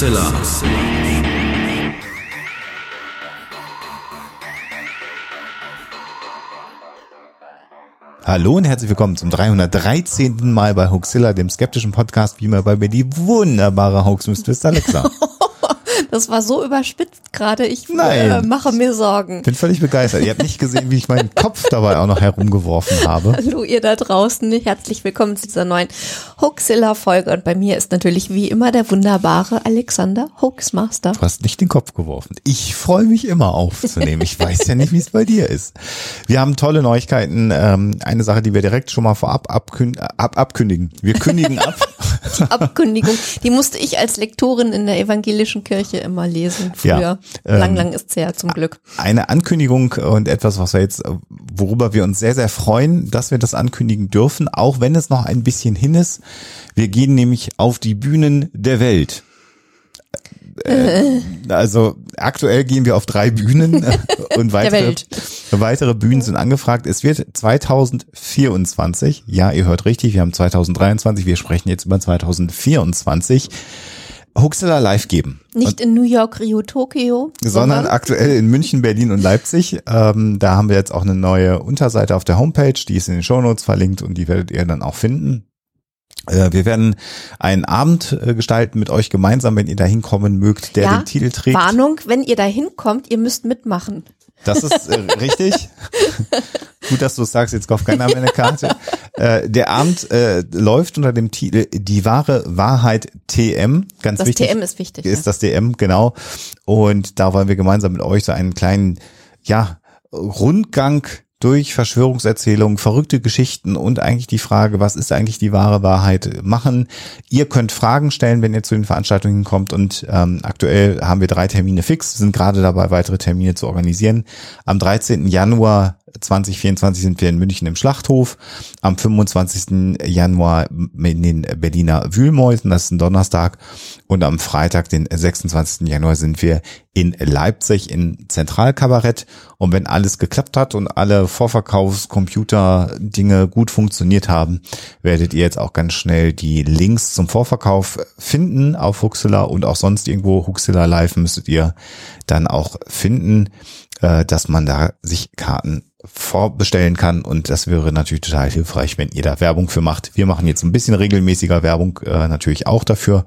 Hoaxilla. Hallo und herzlich willkommen zum 313. Mal bei Hoaxilla, dem skeptischen Podcast, wie man bei mir die wunderbare Hoax-Mistress Alexa. Das war so überspitzt gerade. Ich äh, Nein. mache mir Sorgen. Bin völlig begeistert. Ihr habt nicht gesehen, wie ich meinen Kopf dabei auch noch herumgeworfen habe. Hallo ihr da draußen, herzlich willkommen zu dieser neuen Hoaxilla-Folge. Und bei mir ist natürlich wie immer der wunderbare Alexander Hoaxmaster. Du hast nicht den Kopf geworfen. Ich freue mich immer aufzunehmen. Ich weiß ja nicht, wie es bei dir ist. Wir haben tolle Neuigkeiten. Ähm, eine Sache, die wir direkt schon mal vorab abkün ab abkündigen. Wir kündigen ab. Abkündigung, die musste ich als Lektorin in der evangelischen Kirche immer lesen früher. Ja, lang, ähm, lang ist's her, zum Glück. Eine Ankündigung und etwas, was wir jetzt, worüber wir uns sehr, sehr freuen, dass wir das ankündigen dürfen, auch wenn es noch ein bisschen hin ist. Wir gehen nämlich auf die Bühnen der Welt. Äh, also aktuell gehen wir auf drei Bühnen und weitere, weitere Bühnen sind angefragt. Es wird 2024, ja, ihr hört richtig, wir haben 2023, wir sprechen jetzt über 2024, Huxela live geben. Nicht in New York, Rio, Tokio, sondern aktuell in München, Berlin und Leipzig. Ähm, da haben wir jetzt auch eine neue Unterseite auf der Homepage, die ist in den Shownotes verlinkt und die werdet ihr dann auch finden. Äh, wir werden einen Abend äh, gestalten mit euch gemeinsam, wenn ihr da hinkommen mögt, der Ja, den Titel trägt. Warnung, wenn ihr da hinkommt, ihr müsst mitmachen. Das ist äh, richtig. Gut, dass du es sagst, jetzt kauft keiner mehr eine Karte. Äh, der Abend äh, läuft unter dem Titel Die wahre Wahrheit TM. Ganz Das wichtig. TM ist wichtig. ist ja. das DM, genau. Und da wollen wir gemeinsam mit euch so einen kleinen, ja, Rundgang durch Verschwörungserzählungen, verrückte Geschichten und eigentlich die Frage, was ist eigentlich die wahre Wahrheit machen. Ihr könnt Fragen stellen, wenn ihr zu den Veranstaltungen kommt und ähm, aktuell haben wir drei Termine fix, sind gerade dabei, weitere Termine zu organisieren. Am 13. Januar 2024 sind wir in München im Schlachthof. Am 25. Januar in den Berliner Wühlmäusen, das ist ein Donnerstag. Und am Freitag, den 26. Januar, sind wir in Leipzig in Zentralkabarett. Und wenn alles geklappt hat und alle Vorverkaufscomputer-Dinge gut funktioniert haben, werdet ihr jetzt auch ganz schnell die Links zum Vorverkauf finden auf Huxilla und auch sonst irgendwo Huxilla Live müsstet ihr dann auch finden, äh, dass man da sich Karten vorbestellen kann und das wäre natürlich total hilfreich, wenn ihr da Werbung für macht. Wir machen jetzt ein bisschen regelmäßiger Werbung äh, natürlich auch dafür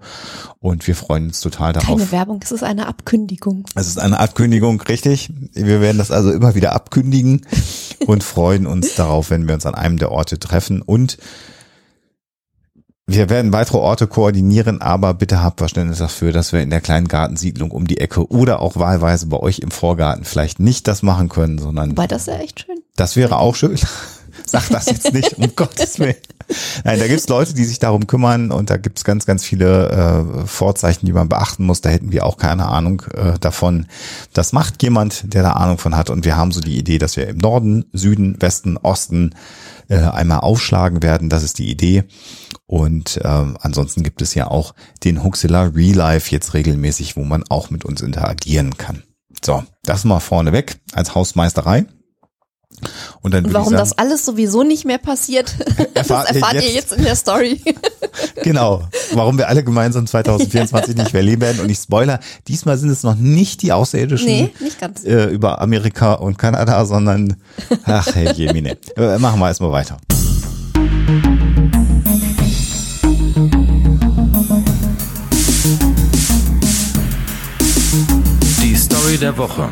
und wir freuen uns total darauf. Keine Werbung, es ist eine Abkündigung. Es ist eine Abkündigung, richtig. Wir werden das also immer wieder abkündigen und freuen uns darauf, wenn wir uns an einem der Orte treffen und wir werden weitere Orte koordinieren, aber bitte habt Verständnis dafür, dass wir in der kleinen Gartensiedlung um die Ecke oder auch wahlweise bei euch im Vorgarten vielleicht nicht das machen können, sondern Wobei das ja echt schön. das wäre auch schön. Sag das jetzt nicht, um Gottes Willen. Nein, da gibt's Leute, die sich darum kümmern und da gibt's ganz, ganz viele äh, Vorzeichen, die man beachten muss. Da hätten wir auch keine Ahnung äh, davon. Das macht jemand, der da Ahnung von hat. Und wir haben so die Idee, dass wir im Norden, Süden, Westen, Osten äh, einmal aufschlagen werden. Das ist die Idee. Und ähm, ansonsten gibt es ja auch den Huxilla Real Life jetzt regelmäßig, wo man auch mit uns interagieren kann. So, das mal vorneweg als Hausmeisterei. Und dann warum ich sagen, das alles sowieso nicht mehr passiert, das Erfahrt ihr jetzt. jetzt in der Story. Genau, warum wir alle gemeinsam 2024 nicht mehr leben werden. Und ich spoiler, diesmal sind es noch nicht die Außerirdischen Nee, nicht ganz. äh, über Amerika und Kanada, sondern, ach hey, Jemine. Äh, Machen wir erstmal weiter. Die Story der Woche.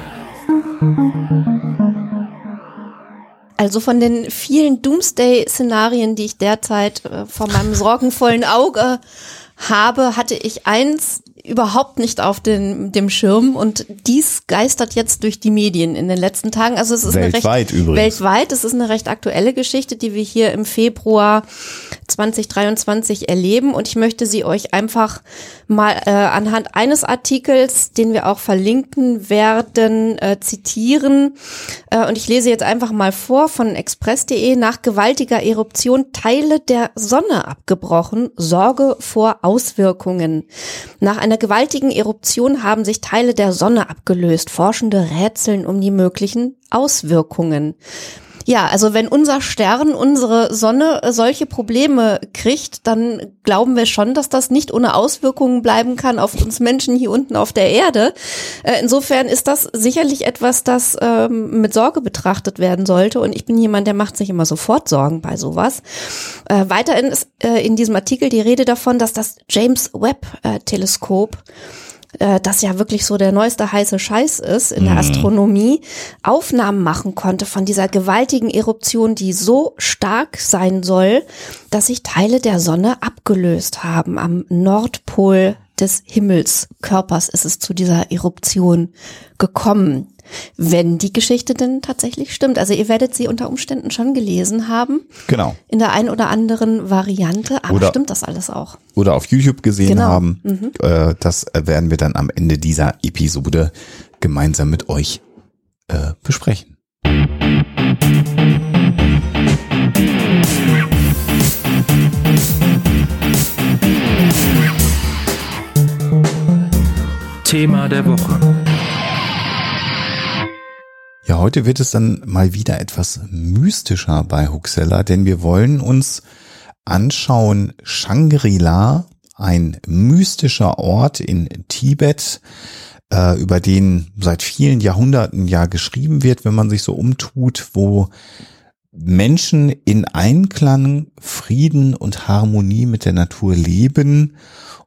Also von den vielen Doomsday-Szenarien, die ich derzeit äh, vor meinem sorgenvollen Auge habe, hatte ich eins überhaupt nicht auf den, dem Schirm und dies geistert jetzt durch die Medien in den letzten Tagen. Also es ist Weltweit eine recht, übrigens. weltweit. Es ist eine recht aktuelle Geschichte, die wir hier im Februar 2023 erleben und ich möchte sie euch einfach mal äh, anhand eines Artikels, den wir auch verlinken werden, äh, zitieren. Äh, und ich lese jetzt einfach mal vor von express.de. Nach gewaltiger Eruption Teile der Sonne abgebrochen. Sorge vor Auswirkungen. Nach einer gewaltigen Eruption haben sich Teile der Sonne abgelöst. Forschende rätseln um die möglichen Auswirkungen. Ja, also wenn unser Stern, unsere Sonne äh, solche Probleme kriegt, dann glauben wir schon, dass das nicht ohne Auswirkungen bleiben kann auf uns Menschen hier unten auf der Erde. Äh, insofern ist das sicherlich etwas, das ähm, mit Sorge betrachtet werden sollte. Und ich bin jemand, der macht sich immer sofort Sorgen bei sowas. Äh, weiterhin ist in diesem Artikel die Rede davon, dass das James Webb äh, Teleskop äh, das ja wirklich so der neueste heiße Scheiß ist in der Astronomie, Aufnahmen machen konnte von dieser gewaltigen Eruption, die so stark sein soll, dass sich Teile der Sonne abgelöst haben. Am Nordpol des Himmelskörpers ist es zu dieser Eruption gekommen. Wenn die Geschichte denn tatsächlich stimmt. Also ihr werdet sie unter Umständen schon gelesen haben. Genau. In der einen oder anderen Variante. Aber Oder- stimmt das alles auch? Oder auf YouTube gesehen Genau. haben. Äh, das werden wir dann am Ende dieser Episode gemeinsam mit euch äh, besprechen. Thema der Woche. Ja, heute wird es dann mal wieder etwas mystischer bei Huxella, denn wir wollen uns anschauen Shangri-La, ein mystischer Ort in Tibet, äh, über den seit vielen Jahrhunderten ja geschrieben wird, wenn man sich so umtut, wo Menschen in Einklang, Frieden und Harmonie mit der Natur leben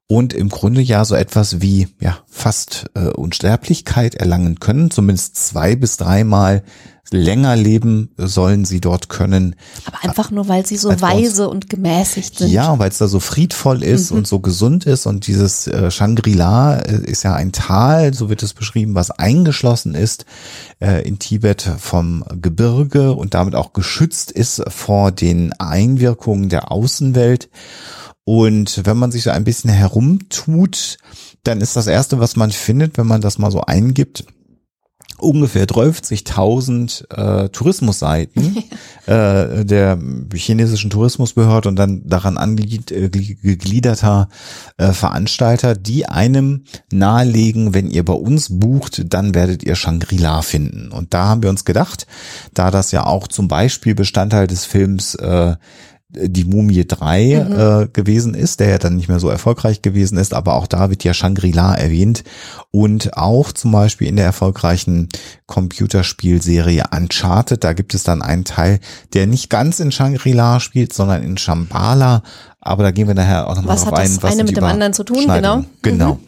und im Grunde ja so etwas wie ja fast äh, Unsterblichkeit erlangen können, zumindest zwei bis dreimal länger leben sollen sie dort können. Aber einfach nur, weil sie so Als weise und gemäßigt sind. Ja, weil es da so friedvoll ist und so gesund ist und dieses äh, Shangri-La äh, ist ja ein Tal, so wird es beschrieben, was eingeschlossen ist äh, in Tibet vom Gebirge und damit auch geschützt ist vor den Einwirkungen der Außenwelt. Und wenn man sich so ein bisschen herumtut, dann ist das erste, was man findet, wenn man das mal so eingibt, ungefähr 30.000 äh, Tourismusseiten äh, der chinesischen Tourismusbehörde und dann daran angeglied- äh, äh, Veranstalter, die einem nahelegen, wenn ihr bei uns bucht, dann werdet ihr Shangri-La finden. Und da haben wir uns gedacht, da das ja auch zum Beispiel Bestandteil des Films äh, die Mumie 3 äh, gewesen ist, der ja dann nicht mehr so erfolgreich gewesen ist, aber auch da wird ja Shangri-La erwähnt und auch zum Beispiel in der erfolgreichen Computerspielserie Uncharted, da gibt es dann einen Teil, der nicht ganz in Shangri-La spielt, sondern in Shambhala, aber da gehen wir nachher auch nochmal Was drauf hat das ein. Was eine sind mit die dem anderen zu tun? Genau. Genau.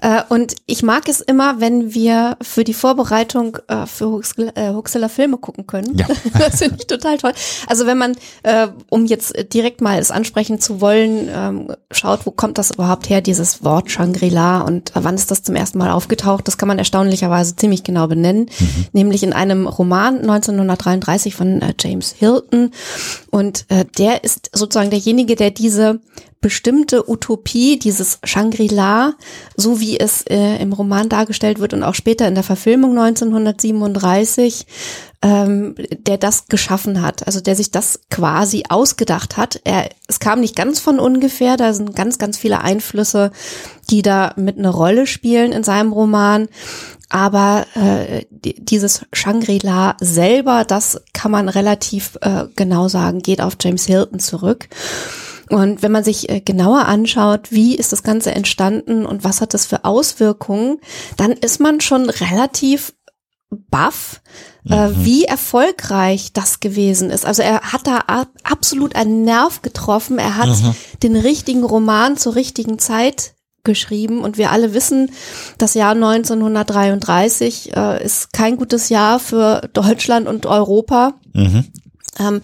Äh, und ich mag es immer, wenn wir für die Vorbereitung äh, für Huxel, äh, Huxeler Filme gucken können. Ja. das finde ich total toll. Also wenn man, äh, um jetzt direkt mal es ansprechen zu wollen, ähm, schaut, wo kommt das überhaupt her, dieses Wort Shangri-La und wann ist das zum ersten Mal aufgetaucht, das kann man erstaunlicherweise ziemlich genau benennen, nämlich in einem Roman 1933 von James Hilton. Und der ist sozusagen derjenige, der diese bestimmte Utopie, dieses Shangri-La, so wie es äh, im Roman dargestellt wird und auch später in der Verfilmung 1937, ähm, der das geschaffen hat, also der sich das quasi ausgedacht hat. Er, es kam nicht ganz von ungefähr, da sind ganz, ganz viele Einflüsse, die da mit eine Rolle spielen in seinem Roman. Aber äh, die- dieses Shangri-La selber, das kann man relativ äh, genau sagen, geht auf James Hilton zurück. Und wenn man sich äh, genauer anschaut, wie ist das Ganze entstanden und was hat das für Auswirkungen, dann ist man schon relativ baff, äh, wie erfolgreich das gewesen ist. Also er hat da ab, absolut einen Nerv getroffen. Er hat den richtigen Roman zur richtigen Zeit geschrieben und wir alle wissen, das Jahr 1933 äh, ist kein gutes Jahr für Deutschland und Europa. Ähm,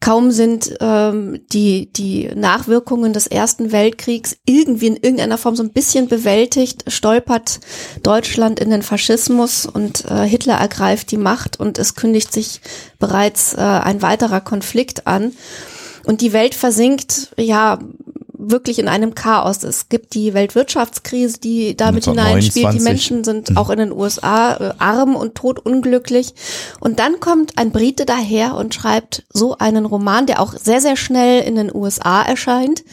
kaum sind ähm, die, die Nachwirkungen des Ersten Weltkriegs irgendwie in irgendeiner Form so ein bisschen bewältigt, stolpert Deutschland in den Faschismus und äh, Hitler ergreift die Macht und es kündigt sich bereits äh, ein weiterer Konflikt an. Und die Welt versinkt, ja, wirklich in einem Chaos. Es gibt die Weltwirtschaftskrise, die damit 1929. hineinspielt. Die Menschen sind auch in den USA äh, arm und todunglücklich. Und dann kommt ein Brite daher und schreibt so einen Roman, der auch sehr, sehr schnell in den USA erscheint.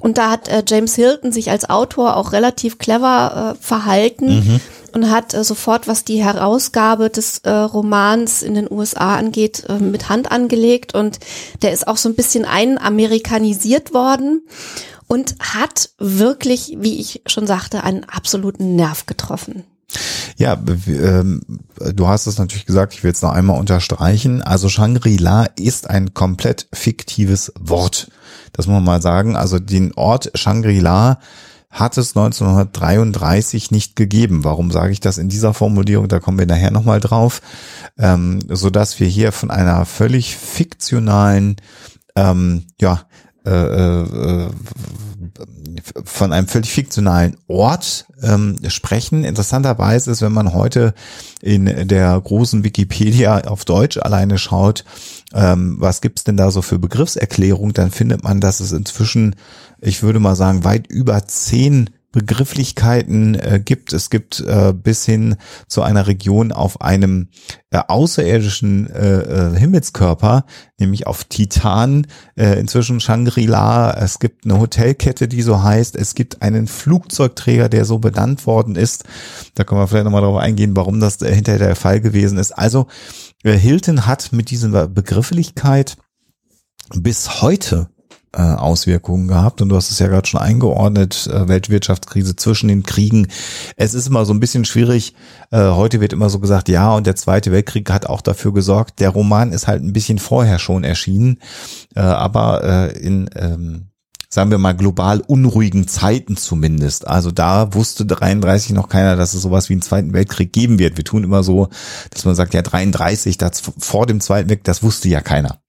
Und da hat äh, James Hilton sich als Autor auch relativ clever äh, verhalten. Und hat äh, sofort, was die Herausgabe des äh, Romans in den USA angeht, äh, mit Hand angelegt und der ist auch so ein bisschen einamerikanisiert worden und hat wirklich, wie ich schon sagte, einen absoluten Nerv getroffen. Ja, ähm, du hast es natürlich gesagt, ich will es noch einmal unterstreichen. Also Shangri-La ist ein komplett fiktives Wort. Das muss man mal sagen. Also den Ort Shangri-La hat es 1933 nicht gegeben. Warum sage ich das in dieser Formulierung? Da kommen wir nachher nochmal drauf. Ähm, so dass wir hier von einer völlig fiktionalen, ähm, ja, äh, äh, von einem völlig fiktionalen Ort ähm, sprechen. Interessanterweise ist, wenn man heute in der großen Wikipedia auf Deutsch alleine schaut, ähm, was gibt's denn da so für Begriffserklärung, dann findet man, dass es inzwischen, ich würde mal sagen, weit über zehn Begrifflichkeiten äh, gibt. Es gibt äh, bis hin zu einer Region auf einem äh, außerirdischen äh, äh, Himmelskörper, nämlich auf Titan, äh, inzwischen Shangri-La. Es gibt eine Hotelkette, die so heißt. Es gibt einen Flugzeugträger, der so benannt worden ist. Da können wir vielleicht nochmal darauf eingehen, warum das äh, hinterher der Fall gewesen ist. Also äh, Hilton hat mit dieser Begrifflichkeit bis heute äh, Auswirkungen gehabt. Und du hast es ja gerade schon eingeordnet, äh, Weltwirtschaftskrise zwischen den Kriegen. Es ist immer so ein bisschen schwierig. Äh, heute wird immer so gesagt, ja, und der Zweite Weltkrieg hat auch dafür gesorgt. Der Roman ist halt ein bisschen vorher schon erschienen, äh, aber äh, in ähm, sagen wir mal, global unruhigen Zeiten zumindest. Also da wusste 33 noch keiner, dass es sowas wie einen Zweiten Weltkrieg geben wird. Wir tun immer so, dass man sagt, ja 33, das vor dem Zweiten Weltkrieg, das wusste ja keiner,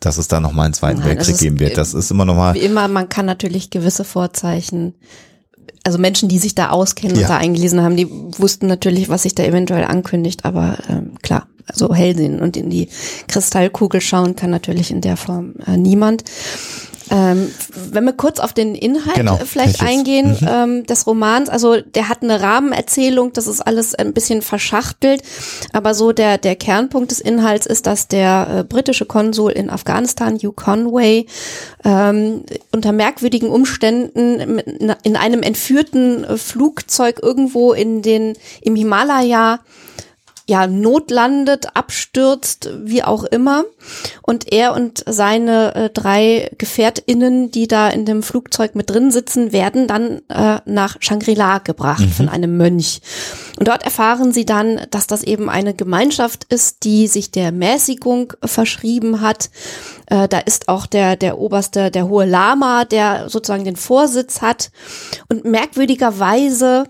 dass es da nochmal einen Zweiten Nein, Weltkrieg geben wird. Das ist immer nochmal. Wie immer, man kann natürlich gewisse Vorzeichen also Menschen, die sich da auskennen ja. und da eingelesen haben, die wussten natürlich, was sich da eventuell ankündigt, aber ähm, klar, also hell sehen und in die Kristallkugel schauen kann natürlich in der Form äh, niemand. Ähm, wenn wir kurz auf den Inhalt genau, vielleicht eingehen mhm. ähm, des Romans, also der hat eine Rahmenerzählung, das ist alles ein bisschen verschachtelt, aber so der der Kernpunkt des Inhalts ist, dass der äh, britische Konsul in Afghanistan, Hugh Conway, ähm, unter merkwürdigen Umständen in einem entführten äh, Flugzeug irgendwo in den im Himalaya ja, notlandet, abstürzt, wie auch immer. Und er und seine äh, drei GefährtInnen, die da in dem Flugzeug mit drin sitzen, werden dann äh, nach Shangri-La gebracht mhm. von einem Mönch. Und dort erfahren sie dann, dass das eben eine Gemeinschaft ist, die sich der Mäßigung verschrieben hat. Äh, da ist auch der, der oberste, der hohe Lama, der sozusagen den Vorsitz hat. Und merkwürdigerweise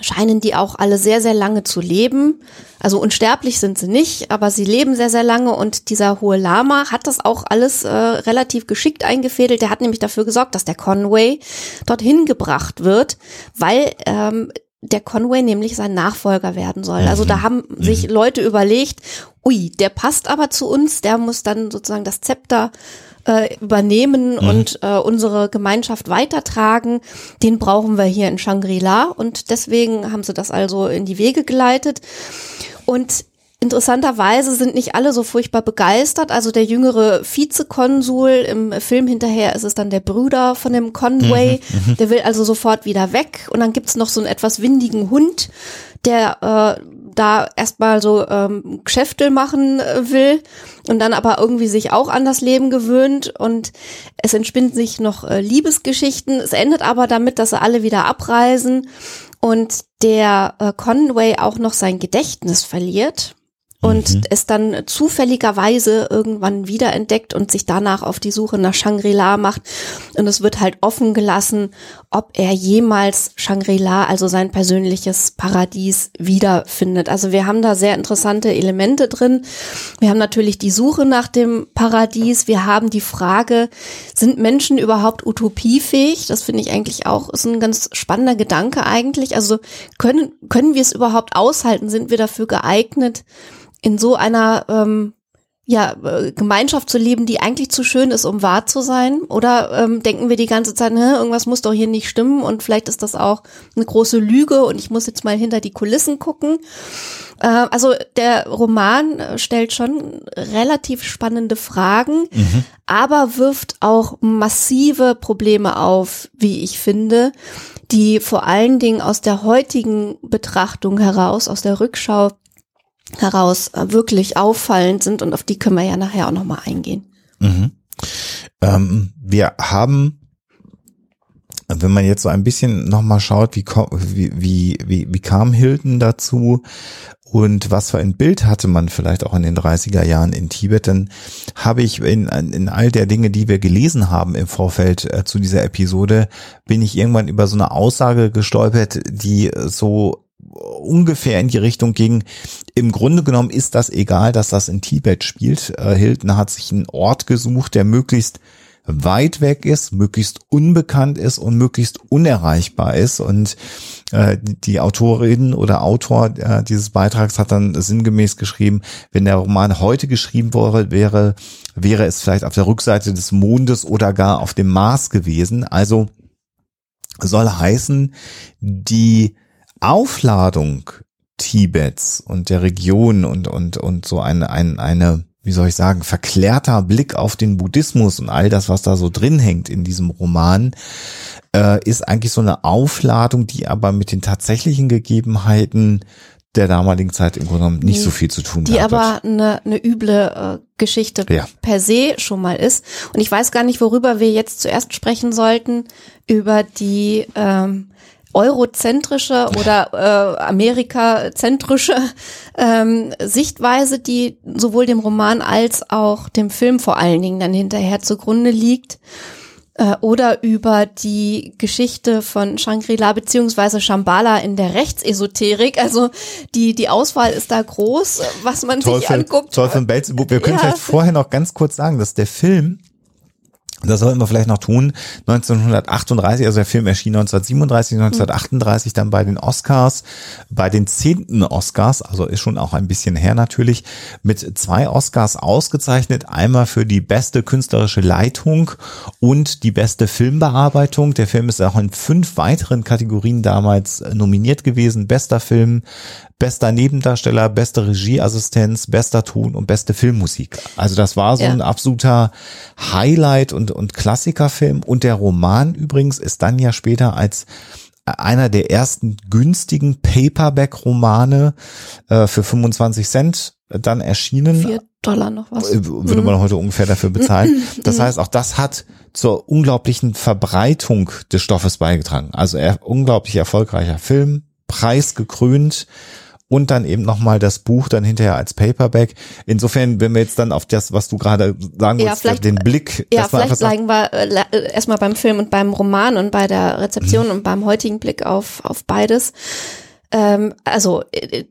scheinen die auch alle sehr, sehr lange zu leben. Also unsterblich sind sie nicht, aber sie leben sehr, sehr lange und dieser hohe Lama hat das auch alles äh, relativ geschickt eingefädelt. Der hat nämlich dafür gesorgt, dass der Conway dorthin gebracht wird, weil ähm, der Conway nämlich sein Nachfolger werden soll. Also da mhm. haben sich mhm. Leute überlegt, ui, der passt aber zu uns, der muss dann sozusagen das Zepter äh, übernehmen mhm. und äh, unsere Gemeinschaft weitertragen, den brauchen wir hier in Shangri-La und deswegen haben sie das also in die Wege geleitet. Und Interessanterweise sind nicht alle so furchtbar begeistert. Also der jüngere Vizekonsul im Film hinterher ist es dann der Bruder von dem Conway. Mhm, mhm. der will also sofort wieder weg. Und dann gibt's noch so einen etwas windigen Hund, der äh, da erstmal so ähm, Geschäfte machen äh, will und dann aber irgendwie sich auch an das Leben gewöhnt und es entspinnen sich noch äh, Liebesgeschichten. Es endet aber damit, dass sie alle wieder abreisen und der äh, Conway auch noch sein Gedächtnis verliert und mhm. es dann zufälligerweise irgendwann wiederentdeckt und sich danach auf die Suche nach Shangri-La macht. Und es wird halt offen gelassen, ob er jemals Shangri-La, also sein persönliches Paradies, wiederfindet. Also wir haben da sehr interessante Elemente drin. Wir haben natürlich die Suche nach dem Paradies. Wir haben die Frage, sind Menschen überhaupt utopiefähig? Das finde ich eigentlich auch, ist ein ganz spannender Gedanke eigentlich. Also können, können wir es überhaupt aushalten? Sind wir dafür geeignet? In so einer ähm, ja, äh, Gemeinschaft zu leben, die eigentlich zu schön ist, um wahr zu sein? Oder ähm, denken wir die ganze Zeit, irgendwas muss doch hier nicht stimmen und vielleicht ist das auch eine große Lüge und ich muss jetzt mal hinter die Kulissen gucken? Äh, also der Roman äh, stellt schon relativ spannende Fragen, mhm. aber wirft auch massive Probleme auf, wie ich finde, die vor allen Dingen aus der heutigen Betrachtung heraus, aus der Rückschau heraus äh, wirklich auffallend sind und auf die können wir ja nachher auch nochmal eingehen. Mhm. Ähm, wir haben, wenn man jetzt so ein bisschen nochmal schaut, wie, wie, wie, wie kam Hilton dazu und was für ein Bild hatte man vielleicht auch in den 30er Jahren in Tibet, dann habe ich in, in all der Dinge, die wir gelesen haben im Vorfeld äh, zu dieser Episode, bin ich irgendwann über so eine Aussage gestolpert, die so ungefähr in die Richtung ging, im Grunde genommen ist das egal, dass das in Tibet spielt. Äh, Hilton hat sich einen Ort gesucht, der möglichst weit weg ist, möglichst unbekannt ist und möglichst unerreichbar ist. Und äh, die Autorin oder Autor äh, dieses Beitrags hat dann sinngemäß geschrieben, wenn der Roman heute geschrieben wäre, wäre, wäre es vielleicht auf der Rückseite des Mondes oder gar auf dem Mars gewesen. Also soll heißen, die Aufladung Tibets und der Region und, und, und so eine, eine, eine, wie soll ich sagen, verklärter Blick auf den Buddhismus und all das, was da so drin hängt in diesem Roman, äh, ist eigentlich so eine Aufladung, die aber mit den tatsächlichen Gegebenheiten der damaligen Zeit im Grunde genommen nicht so viel zu tun hat. Die aber eine, eine üble äh, Geschichte ja. per se schon mal ist. Und ich weiß gar nicht, worüber wir jetzt zuerst sprechen sollten, über die ähm, eurozentrische oder äh, amerikazentrische ähm, Sichtweise, die sowohl dem Roman als auch dem Film vor allen Dingen dann hinterher zugrunde liegt äh, oder über die Geschichte von Shangri-La beziehungsweise Shambhala in der Rechtsesoterik. Also die, die Auswahl ist da groß, was man Teufel, sich anguckt. Teufel und Belzebub. Wir können ja. vielleicht vorher noch ganz kurz sagen, dass der Film das sollten wir vielleicht noch tun. 1938, also der Film erschien 1937, 1938 dann bei den Oscars, bei den zehnten Oscars, also ist schon auch ein bisschen her natürlich, mit zwei Oscars ausgezeichnet. Einmal für die beste künstlerische Leitung und die beste Filmbearbeitung. Der Film ist auch in fünf weiteren Kategorien damals nominiert gewesen. Bester Film, bester Nebendarsteller, beste Regieassistenz, bester Ton und beste Filmmusik. Also das war so ein absoluter Highlight und, und Klassikerfilm. Und der Roman übrigens ist dann ja später als einer der ersten günstigen Paperback-Romane äh, für 25 Cent dann erschienen. Vier Dollar noch was. Äh, würde man mhm. heute ungefähr dafür bezahlen. Das heißt, auch das hat zur unglaublichen Verbreitung des Stoffes beigetragen. Also er, unglaublich erfolgreicher Film, preisgekrönt und dann eben nochmal das Buch dann hinterher als Paperback. Insofern, wenn wir jetzt dann auf das, was du gerade sagen ja, wolltest, den Blick. Ja, vielleicht bleiben wir äh, äh, erstmal beim Film und beim Roman und bei der Rezeption mhm. und beim heutigen Blick auf, auf beides. Ähm, also äh,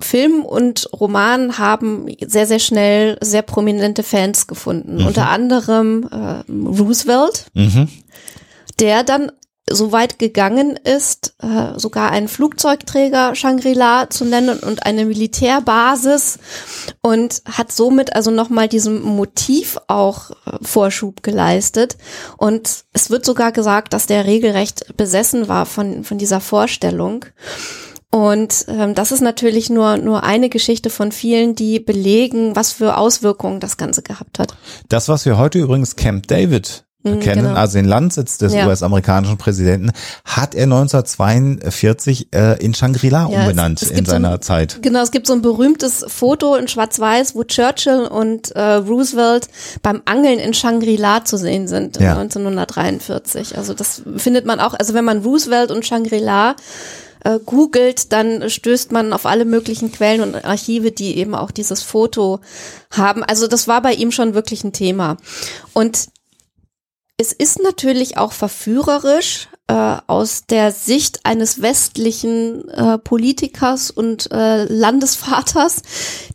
Film und Roman haben sehr, sehr schnell sehr prominente Fans gefunden. Mhm. Unter anderem äh, Roosevelt, mhm. der dann so weit gegangen ist, äh, sogar einen Flugzeugträger Shangri-La zu nennen und eine Militärbasis und hat somit also nochmal diesem Motiv auch äh, Vorschub geleistet. Und es wird sogar gesagt, dass der regelrecht besessen war von, von dieser Vorstellung. Und ähm, das ist natürlich nur, nur eine Geschichte von vielen, die belegen, was für Auswirkungen das Ganze gehabt hat. Das, was wir heute übrigens Camp David kennen, genau. also den Landsitz des ja. US-amerikanischen Präsidenten, hat er 1942 äh, in Shangri-La ja, umbenannt es, es in seiner so ein, Zeit. Genau, es gibt so ein berühmtes Foto in Schwarz-Weiß, wo Churchill und äh, Roosevelt beim Angeln in Shangri-La zu sehen sind ja. 1943. Also das findet man auch, also wenn man Roosevelt und Shangri-La äh, googelt, dann stößt man auf alle möglichen Quellen und Archive, die eben auch dieses Foto haben. Also das war bei ihm schon wirklich ein Thema. Und es ist natürlich auch verführerisch äh, aus der Sicht eines westlichen äh, Politikers und äh, Landesvaters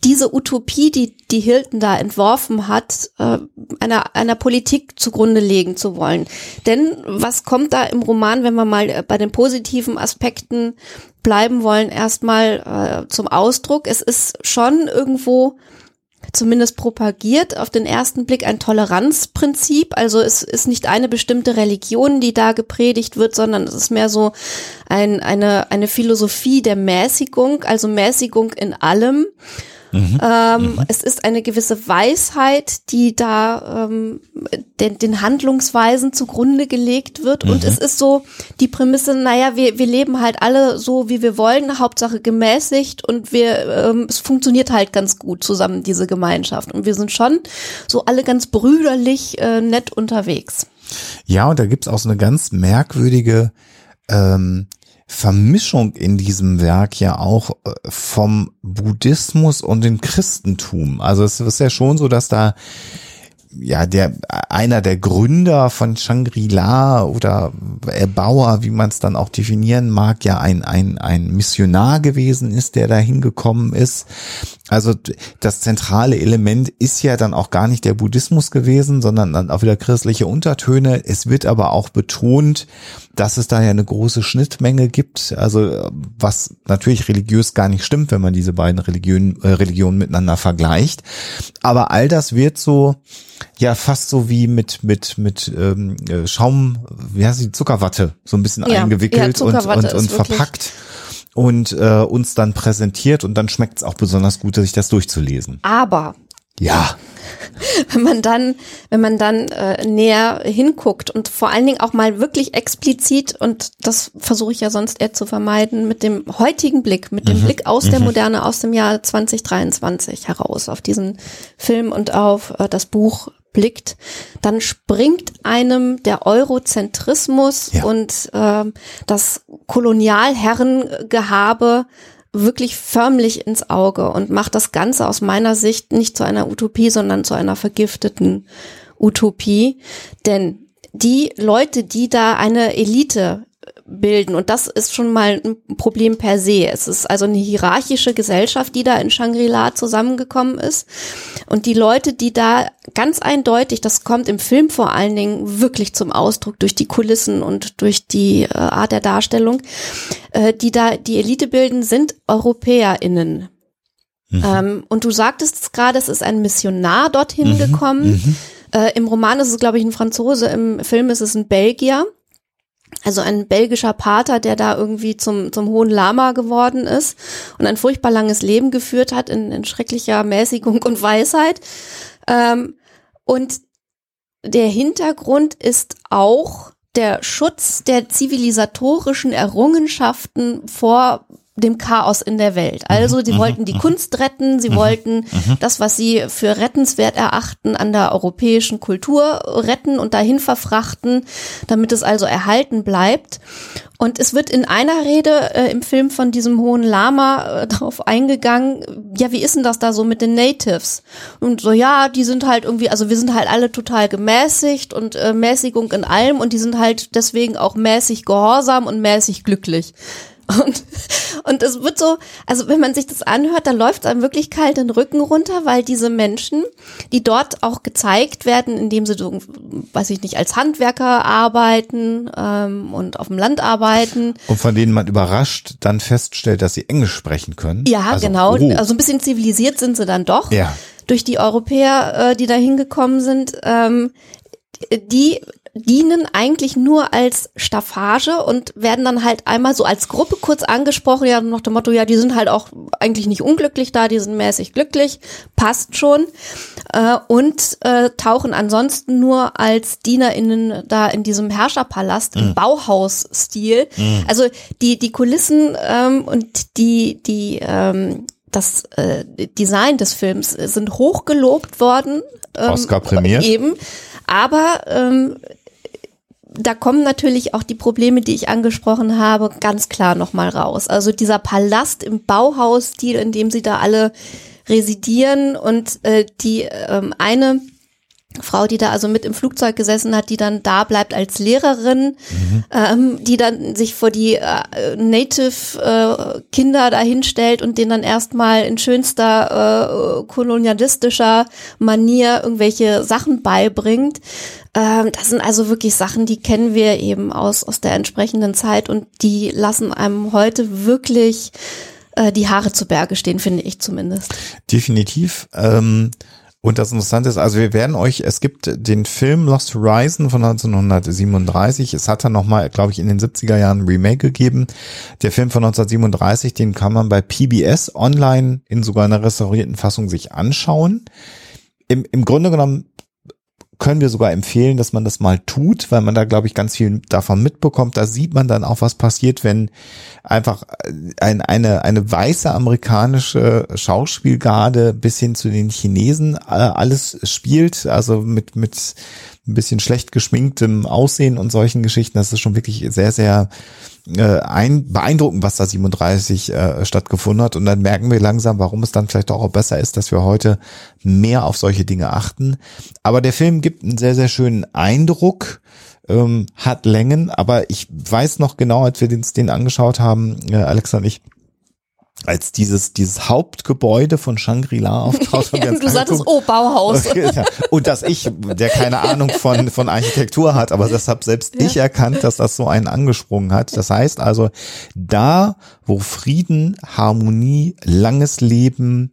diese Utopie, die die Hilton da entworfen hat, äh, einer einer Politik zugrunde legen zu wollen. Denn was kommt da im Roman, wenn wir mal äh, bei den positiven Aspekten bleiben wollen, erstmal äh, zum Ausdruck? Es ist schon irgendwo zumindest propagiert auf den ersten Blick ein Toleranzprinzip. Also es ist nicht eine bestimmte Religion, die da gepredigt wird, sondern es ist mehr so ein, eine, eine Philosophie der Mäßigung, also Mäßigung in allem. Mhm. Ähm, mhm. Es ist eine gewisse Weisheit, die da ähm, den, den Handlungsweisen zugrunde gelegt wird. Mhm. Und es ist so die Prämisse, naja, wir, wir leben halt alle so, wie wir wollen, Hauptsache gemäßigt und wir, ähm, es funktioniert halt ganz gut zusammen, diese Gemeinschaft. Und wir sind schon so alle ganz brüderlich äh, nett unterwegs. Ja, und da gibt's auch so eine ganz merkwürdige ähm, Vermischung in diesem Werk ja auch äh, vom Buddhismus und dem Christentum. Also es ist ja schon so, dass da ja, der, einer der Gründer von Shangri-La oder Erbauer, wie man es dann auch definieren mag, ja ein, ein, ein Missionar gewesen ist, der da hingekommen ist. Also das zentrale Element ist ja dann auch gar nicht der Buddhismus gewesen, sondern dann auch wieder christliche Untertöne. Es wird aber auch betont, dass es da ja eine große Schnittmenge gibt, also was natürlich religiös gar nicht stimmt, wenn man diese beiden Religionen, äh, Religionen miteinander vergleicht. Aber all das wird so ja fast so wie mit mit mit ähm, äh, Schaum, wie heißt die Zuckerwatte, so ein bisschen ja, eingewickelt ja, und und, und verpackt und äh, uns dann präsentiert und dann schmeckt es auch besonders gut, sich das durchzulesen. Aber ja. Wenn man dann, wenn man dann äh, näher hinguckt und vor allen Dingen auch mal wirklich explizit, und das versuche ich ja sonst eher zu vermeiden, mit dem heutigen Blick, mit dem mhm. Blick aus der mhm. Moderne, aus dem Jahr 2023 heraus auf diesen Film und auf äh, das Buch blickt, dann springt einem der Eurozentrismus ja. und äh, das Kolonialherrengehabe wirklich förmlich ins Auge und macht das Ganze aus meiner Sicht nicht zu einer Utopie, sondern zu einer vergifteten Utopie. Denn die Leute, die da eine Elite bilden. Und das ist schon mal ein Problem per se. Es ist also eine hierarchische Gesellschaft, die da in Shangri-La zusammengekommen ist. Und die Leute, die da ganz eindeutig, das kommt im Film vor allen Dingen wirklich zum Ausdruck durch die Kulissen und durch die äh, Art der Darstellung, äh, die da die Elite bilden, sind EuropäerInnen. Mhm. Ähm, und du sagtest es gerade, es ist ein Missionar dorthin mhm. gekommen. Mhm. Äh, Im Roman ist es, glaube ich, ein Franzose, im Film ist es ein Belgier also ein belgischer Pater, der da irgendwie zum, zum hohen Lama geworden ist und ein furchtbar langes Leben geführt hat in, in schrecklicher Mäßigung und Weisheit. Ähm, und der Hintergrund ist auch der Schutz der zivilisatorischen Errungenschaften vor dem Chaos in der Welt. Also sie mhm, wollten die mhm. Kunst retten, sie mhm, wollten das, was sie für rettenswert erachten, an der europäischen Kultur retten und dahin verfrachten, damit es also erhalten bleibt. Und es wird in einer Rede äh, im Film von diesem hohen Lama äh, darauf eingegangen, ja, wie ist denn das da so mit den Natives? Und so, ja, die sind halt irgendwie, also wir sind halt alle total gemäßigt und äh, Mäßigung in allem und die sind halt deswegen auch mäßig gehorsam und mäßig glücklich. Und, und es wird so, also wenn man sich das anhört, dann läuft es einem wirklich kalt den Rücken runter, weil diese Menschen, die dort auch gezeigt werden, indem sie so, weiß ich nicht, als Handwerker arbeiten ähm, und auf dem Land arbeiten. Und von denen man überrascht dann feststellt, dass sie Englisch sprechen können. Ja, also, genau. Oh. Also ein bisschen zivilisiert sind sie dann doch. Ja. Durch die Europäer, äh, die da hingekommen sind. Ähm, die dienen eigentlich nur als Staffage und werden dann halt einmal so als Gruppe kurz angesprochen, ja, nach dem Motto, ja, die sind halt auch eigentlich nicht unglücklich da, die sind mäßig glücklich, passt schon, äh, und äh, tauchen ansonsten nur als DienerInnen da in diesem Herrscherpalast mhm. im Bauhausstil. Mhm. Also die, die Kulissen ähm, und die, die, ähm, das äh, Design des Films sind hochgelobt worden. Ähm, Oscar prämiert. Eben. Aber ähm, da kommen natürlich auch die Probleme, die ich angesprochen habe, ganz klar nochmal raus. Also dieser Palast im Bauhausstil, in dem sie da alle residieren und äh, die ähm, eine Frau, die da also mit im Flugzeug gesessen hat, die dann da bleibt als Lehrerin, mhm. ähm, die dann sich vor die äh, Native-Kinder äh, dahinstellt und denen dann erstmal in schönster äh, kolonialistischer Manier irgendwelche Sachen beibringt. Ähm, das sind also wirklich Sachen, die kennen wir eben aus, aus der entsprechenden Zeit und die lassen einem heute wirklich äh, die Haare zu Berge stehen, finde ich zumindest. Definitiv. Ähm, und das Interessante ist, also wir werden euch, es gibt den Film Lost Horizon von 1937. Es hat dann nochmal, glaube ich, in den 70er Jahren ein Remake gegeben. Der Film von 1937, den kann man bei PBS online in sogar einer restaurierten Fassung sich anschauen. Im, im Grunde genommen können wir sogar empfehlen, dass man das mal tut, weil man da, glaube ich, ganz viel davon mitbekommt. Da sieht man dann auch, was passiert, wenn einfach ein, eine, eine weiße amerikanische Schauspielgarde bis hin zu den Chinesen äh, alles spielt, also mit, mit ein bisschen schlecht geschminktem Aussehen und solchen Geschichten. Das ist schon wirklich sehr, sehr äh, ein, beeindruckend, was da 37 äh, stattgefunden hat. Und dann merken wir langsam, warum es dann vielleicht auch besser ist, dass wir heute mehr auf solche Dinge achten. Aber der Film gibt einen sehr, sehr schönen Eindruck, ähm, hat Längen, aber ich weiß noch genau, als wir den, den angeschaut haben, äh, Alexa und ich, als dieses, dieses Hauptgebäude von Shangri-La auftaucht. Ja, du sagtest, oh, Bauhaus. und dass ich, der keine Ahnung von, von Architektur hat, aber deshalb selbst ja. ich erkannt, dass das so einen angesprungen hat. Das heißt also, da, wo Frieden, Harmonie, langes Leben,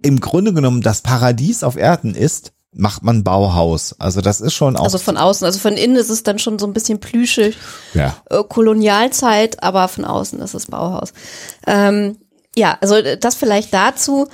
im Grunde genommen das Paradies auf Erden ist, macht man Bauhaus. Also das ist schon auch. Also von außen, also von innen ist es dann schon so ein bisschen plüschig. Ja. Äh, Kolonialzeit, aber von außen ist es Bauhaus. Ähm, ja, also äh, das vielleicht dazu.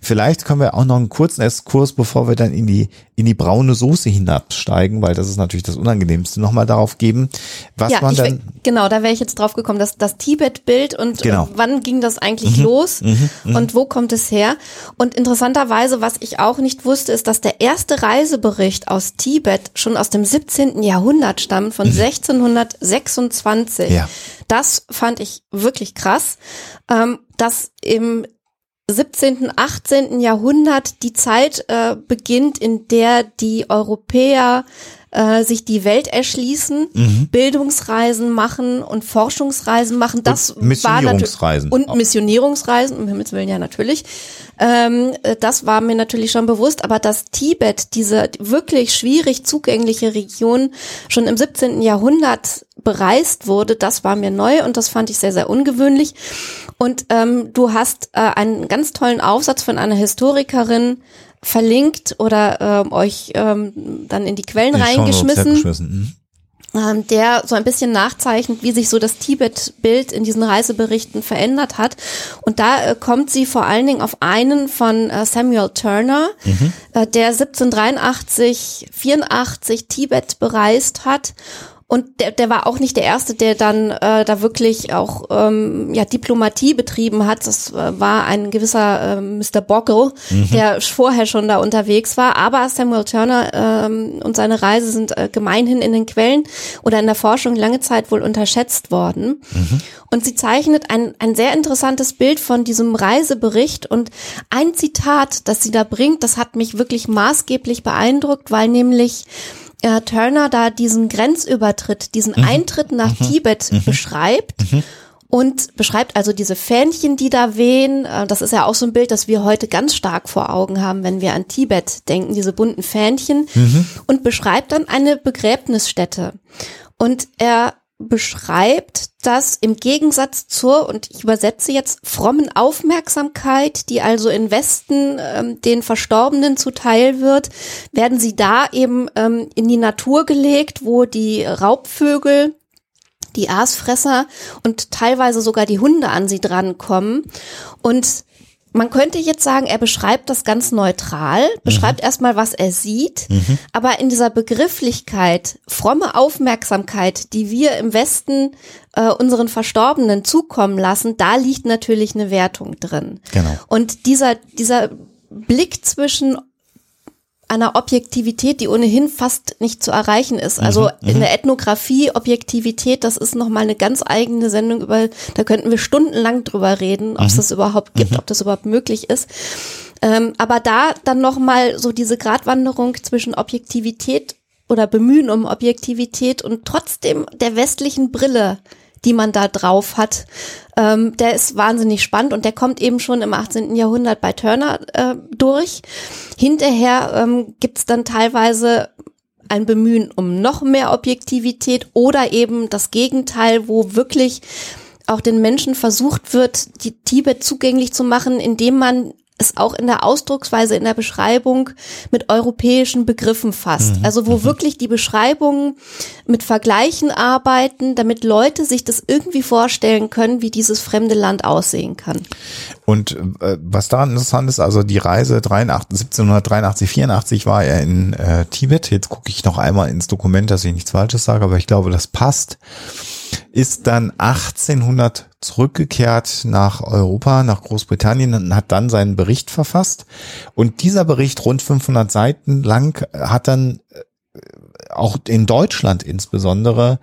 Vielleicht können wir auch noch einen kurzen Exkurs, bevor wir dann in die in die braune Soße hinabsteigen, weil das ist natürlich das Unangenehmste, nochmal darauf geben, was ja, man dann. Genau, da wäre ich jetzt drauf gekommen, dass das Tibet-Bild und genau. wann ging das eigentlich mhm. los mhm. Mhm. und wo kommt es her? Und interessanterweise, was ich auch nicht wusste, ist, dass der erste Reisebericht aus Tibet schon aus dem 17. Jahrhundert stammt, von 1626. Mhm. Ja. Das fand ich wirklich krass, ähm, dass im 17., 18. Jahrhundert die Zeit äh, beginnt, in der die Europäer äh, sich die Welt erschließen, mhm. Bildungsreisen machen und Forschungsreisen machen. Das und Missionierungsreisen. War und Missionierungsreisen, um Himmels Willen ja natürlich. Ähm, äh, das war mir natürlich schon bewusst, aber dass Tibet, diese wirklich schwierig zugängliche Region, schon im 17. Jahrhundert bereist wurde, das war mir neu und das fand ich sehr, sehr ungewöhnlich. Und ähm, du hast äh, einen ganz tollen Aufsatz von einer Historikerin verlinkt oder ähm, euch ähm, dann in die Quellen die reingeschmissen. Mhm. Ähm, der so ein bisschen nachzeichnet, wie sich so das Tibet-Bild in diesen Reiseberichten verändert hat. Und da äh, kommt sie vor allen Dingen auf einen von äh, Samuel Turner, mhm. äh, der 1783, 84 Tibet bereist hat und der, der war auch nicht der Erste, der dann äh, da wirklich auch ähm, ja, Diplomatie betrieben hat. Das äh, war ein gewisser äh, Mr. Boggle, mhm. der vorher schon da unterwegs war. Aber Samuel Turner ähm, und seine Reise sind äh, gemeinhin in den Quellen oder in der Forschung lange Zeit wohl unterschätzt worden. Mhm. Und sie zeichnet ein, ein sehr interessantes Bild von diesem Reisebericht. Und ein Zitat, das sie da bringt, das hat mich wirklich maßgeblich beeindruckt, weil nämlich äh, Turner da diesen Grenzübertritt, diesen mhm. Eintritt nach mhm. Tibet mhm. beschreibt mhm. und beschreibt also diese Fähnchen, die da wehen. Äh, das ist ja auch so ein Bild, das wir heute ganz stark vor Augen haben, wenn wir an Tibet denken, diese bunten Fähnchen mhm. und beschreibt dann eine Begräbnisstätte. Und er beschreibt das im Gegensatz zur, und ich übersetze jetzt, frommen Aufmerksamkeit, die also in Westen ähm, den Verstorbenen zuteil wird, werden sie da eben ähm, in die Natur gelegt, wo die Raubvögel die Aasfresser und teilweise sogar die Hunde an sie drankommen. Und man könnte jetzt sagen, er beschreibt das ganz neutral, beschreibt mhm. erstmal, was er sieht, mhm. aber in dieser Begrifflichkeit, fromme Aufmerksamkeit, die wir im Westen äh, unseren Verstorbenen zukommen lassen, da liegt natürlich eine Wertung drin. Genau. Und dieser, dieser Blick zwischen einer Objektivität, die ohnehin fast nicht zu erreichen ist. Also mhm, in mhm. der Ethnographie, Objektivität, das ist nochmal eine ganz eigene Sendung über, da könnten wir stundenlang drüber reden, ob es mhm. das überhaupt gibt, mhm. ob das überhaupt möglich ist. Ähm, aber da dann nochmal so diese Gratwanderung zwischen Objektivität oder Bemühen um Objektivität und trotzdem der westlichen Brille die man da drauf hat, ähm, der ist wahnsinnig spannend und der kommt eben schon im 18. Jahrhundert bei Turner äh, durch. Hinterher ähm, gibt es dann teilweise ein Bemühen um noch mehr Objektivität oder eben das Gegenteil, wo wirklich auch den Menschen versucht wird, die Tibet zugänglich zu machen, indem man es auch in der Ausdrucksweise, in der Beschreibung mit europäischen Begriffen fasst. Mhm. Also wo mhm. wirklich die Beschreibungen mit Vergleichen arbeiten, damit Leute sich das irgendwie vorstellen können, wie dieses fremde Land aussehen kann. Und äh, was daran interessant ist, also die Reise 83, 1783, 84 war er in äh, Tibet. Jetzt gucke ich noch einmal ins Dokument, dass ich nichts Falsches sage, aber ich glaube, das passt ist dann 1800 zurückgekehrt nach Europa, nach Großbritannien und hat dann seinen Bericht verfasst. Und dieser Bericht, rund 500 Seiten lang, hat dann äh, auch in Deutschland insbesondere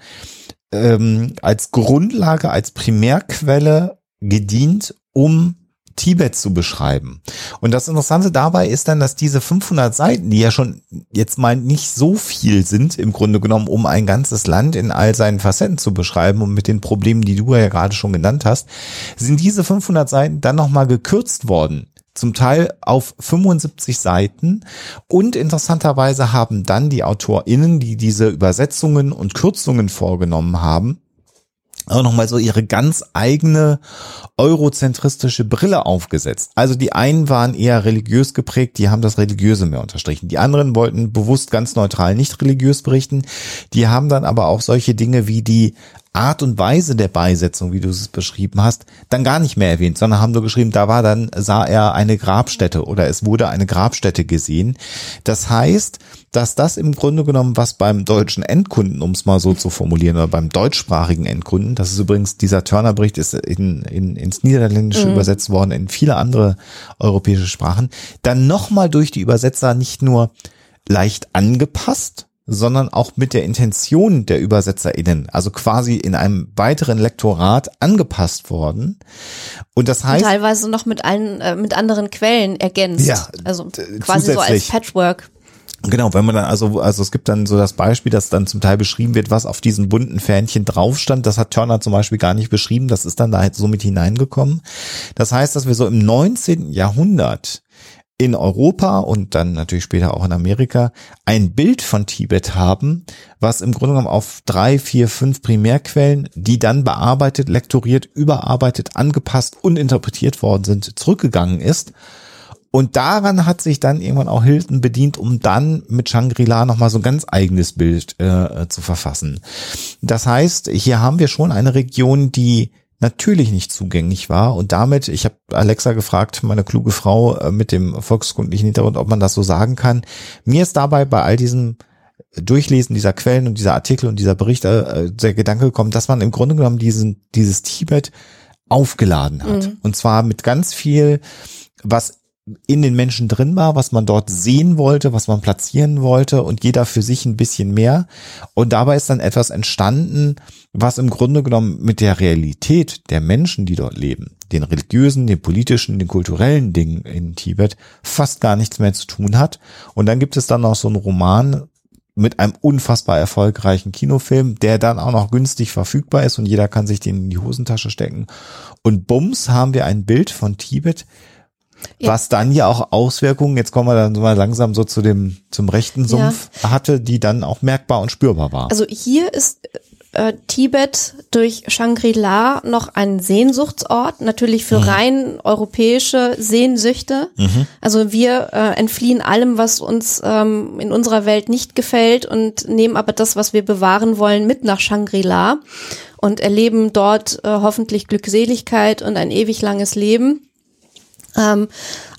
ähm, als Grundlage, als Primärquelle gedient, um Tibet zu beschreiben. Und das Interessante dabei ist dann, dass diese 500 Seiten, die ja schon jetzt mal nicht so viel sind, im Grunde genommen, um ein ganzes Land in all seinen Facetten zu beschreiben und mit den Problemen, die du ja gerade schon genannt hast, sind diese 500 Seiten dann nochmal gekürzt worden zum Teil auf 75 Seiten und interessanterweise haben dann die AutorInnen, die diese Übersetzungen und Kürzungen vorgenommen haben, auch nochmal so ihre ganz eigene eurozentristische Brille aufgesetzt. Also die einen waren eher religiös geprägt, die haben das Religiöse mehr unterstrichen. Die anderen wollten bewusst ganz neutral nicht religiös berichten. Die haben dann aber auch solche Dinge wie die Art und Weise der Beisetzung, wie du es beschrieben hast, dann gar nicht mehr erwähnt, sondern haben nur geschrieben, da war dann, sah er eine Grabstätte oder es wurde eine Grabstätte gesehen. Das heißt, dass das im Grunde genommen, was beim deutschen Endkunden, um es mal so zu formulieren, oder beim deutschsprachigen Endkunden, das ist übrigens, dieser Turner-Bericht ist in, in, ins Niederländische mhm. übersetzt worden, in viele andere europäische Sprachen, dann nochmal durch die Übersetzer nicht nur leicht angepasst, sondern auch mit der Intention der ÜbersetzerInnen, also quasi in einem weiteren Lektorat angepasst worden. Und das heißt. Und teilweise noch mit allen, äh, mit anderen Quellen ergänzt. Ja. Also quasi so als Patchwork. Genau, wenn man dann also also es gibt dann so das Beispiel, dass dann zum Teil beschrieben wird, was auf diesen bunten Fähnchen drauf stand. Das hat Turner zum Beispiel gar nicht beschrieben. Das ist dann da halt so mit hineingekommen. Das heißt, dass wir so im 19. Jahrhundert in Europa und dann natürlich später auch in Amerika ein Bild von Tibet haben, was im Grunde genommen auf drei, vier, fünf Primärquellen, die dann bearbeitet, lektoriert, überarbeitet, angepasst und interpretiert worden sind, zurückgegangen ist. Und daran hat sich dann irgendwann auch Hilton bedient, um dann mit Shangri-La nochmal so ein ganz eigenes Bild äh, zu verfassen. Das heißt, hier haben wir schon eine Region, die natürlich nicht zugänglich war und damit, ich habe Alexa gefragt, meine kluge Frau äh, mit dem volkskundlichen Hintergrund, ob man das so sagen kann. Mir ist dabei bei all diesem Durchlesen dieser Quellen und dieser Artikel und dieser Berichte äh, der Gedanke gekommen, dass man im Grunde genommen diesen, dieses Tibet aufgeladen hat. Mhm. Und zwar mit ganz viel, was in den Menschen drin war, was man dort sehen wollte, was man platzieren wollte und jeder für sich ein bisschen mehr. Und dabei ist dann etwas entstanden, was im Grunde genommen mit der Realität der Menschen, die dort leben, den religiösen, den politischen, den kulturellen Dingen in Tibet fast gar nichts mehr zu tun hat. Und dann gibt es dann noch so einen Roman mit einem unfassbar erfolgreichen Kinofilm, der dann auch noch günstig verfügbar ist und jeder kann sich den in die Hosentasche stecken. Und bums haben wir ein Bild von Tibet, ja. Was dann ja auch Auswirkungen, jetzt kommen wir dann mal langsam so zu dem, zum rechten Sumpf, ja. hatte, die dann auch merkbar und spürbar war. Also hier ist äh, Tibet durch Shangri-La noch ein Sehnsuchtsort, natürlich für mhm. rein europäische Sehnsüchte. Mhm. Also wir äh, entfliehen allem, was uns ähm, in unserer Welt nicht gefällt und nehmen aber das, was wir bewahren wollen, mit nach Shangri-La und erleben dort äh, hoffentlich Glückseligkeit und ein ewig langes Leben. Ähm,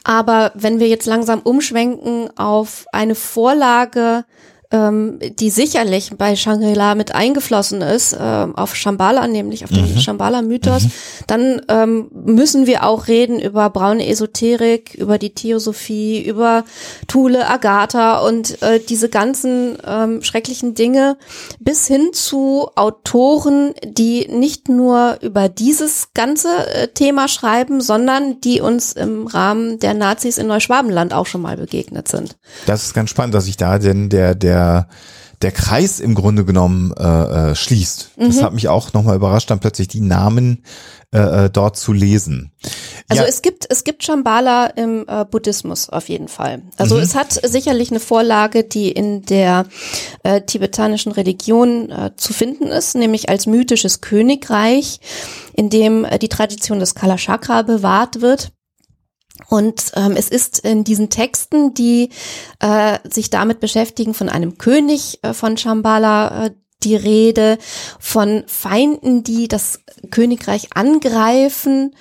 aber wenn wir jetzt langsam umschwenken auf eine Vorlage, ähm, die sicherlich bei Shangri-La mit eingeflossen ist, äh, auf Shambhala, nämlich auf den mhm. Shambhala-Mythos, mhm. dann ähm, müssen wir auch reden über braune Esoterik, über die Theosophie, über Thule, Agatha und äh, diese ganzen ähm, schrecklichen Dinge, bis hin zu Autoren, die nicht nur über dieses ganze äh, Thema schreiben, sondern die uns im Rahmen der Nazis in Neuschwabenland auch schon mal begegnet sind. Das ist ganz spannend, dass sich da denn der, der der der Kreis im Grunde genommen äh, äh, schließt. Das mhm. hat mich auch nochmal überrascht, dann plötzlich die Namen äh, äh, dort zu lesen. Also Ja. es gibt es gibt Shambhala im äh, Buddhismus auf jeden Fall. Also Mhm. es hat sicherlich eine Vorlage, die in der äh, tibetanischen Religion äh, zu finden ist, nämlich als mythisches Königreich, in dem äh, die Tradition des Kalachakra bewahrt wird. Und ähm, es ist in diesen Texten, die äh, sich damit beschäftigen, von einem König äh, von Shambhala äh, die Rede, von Feinden, die das Königreich angreifen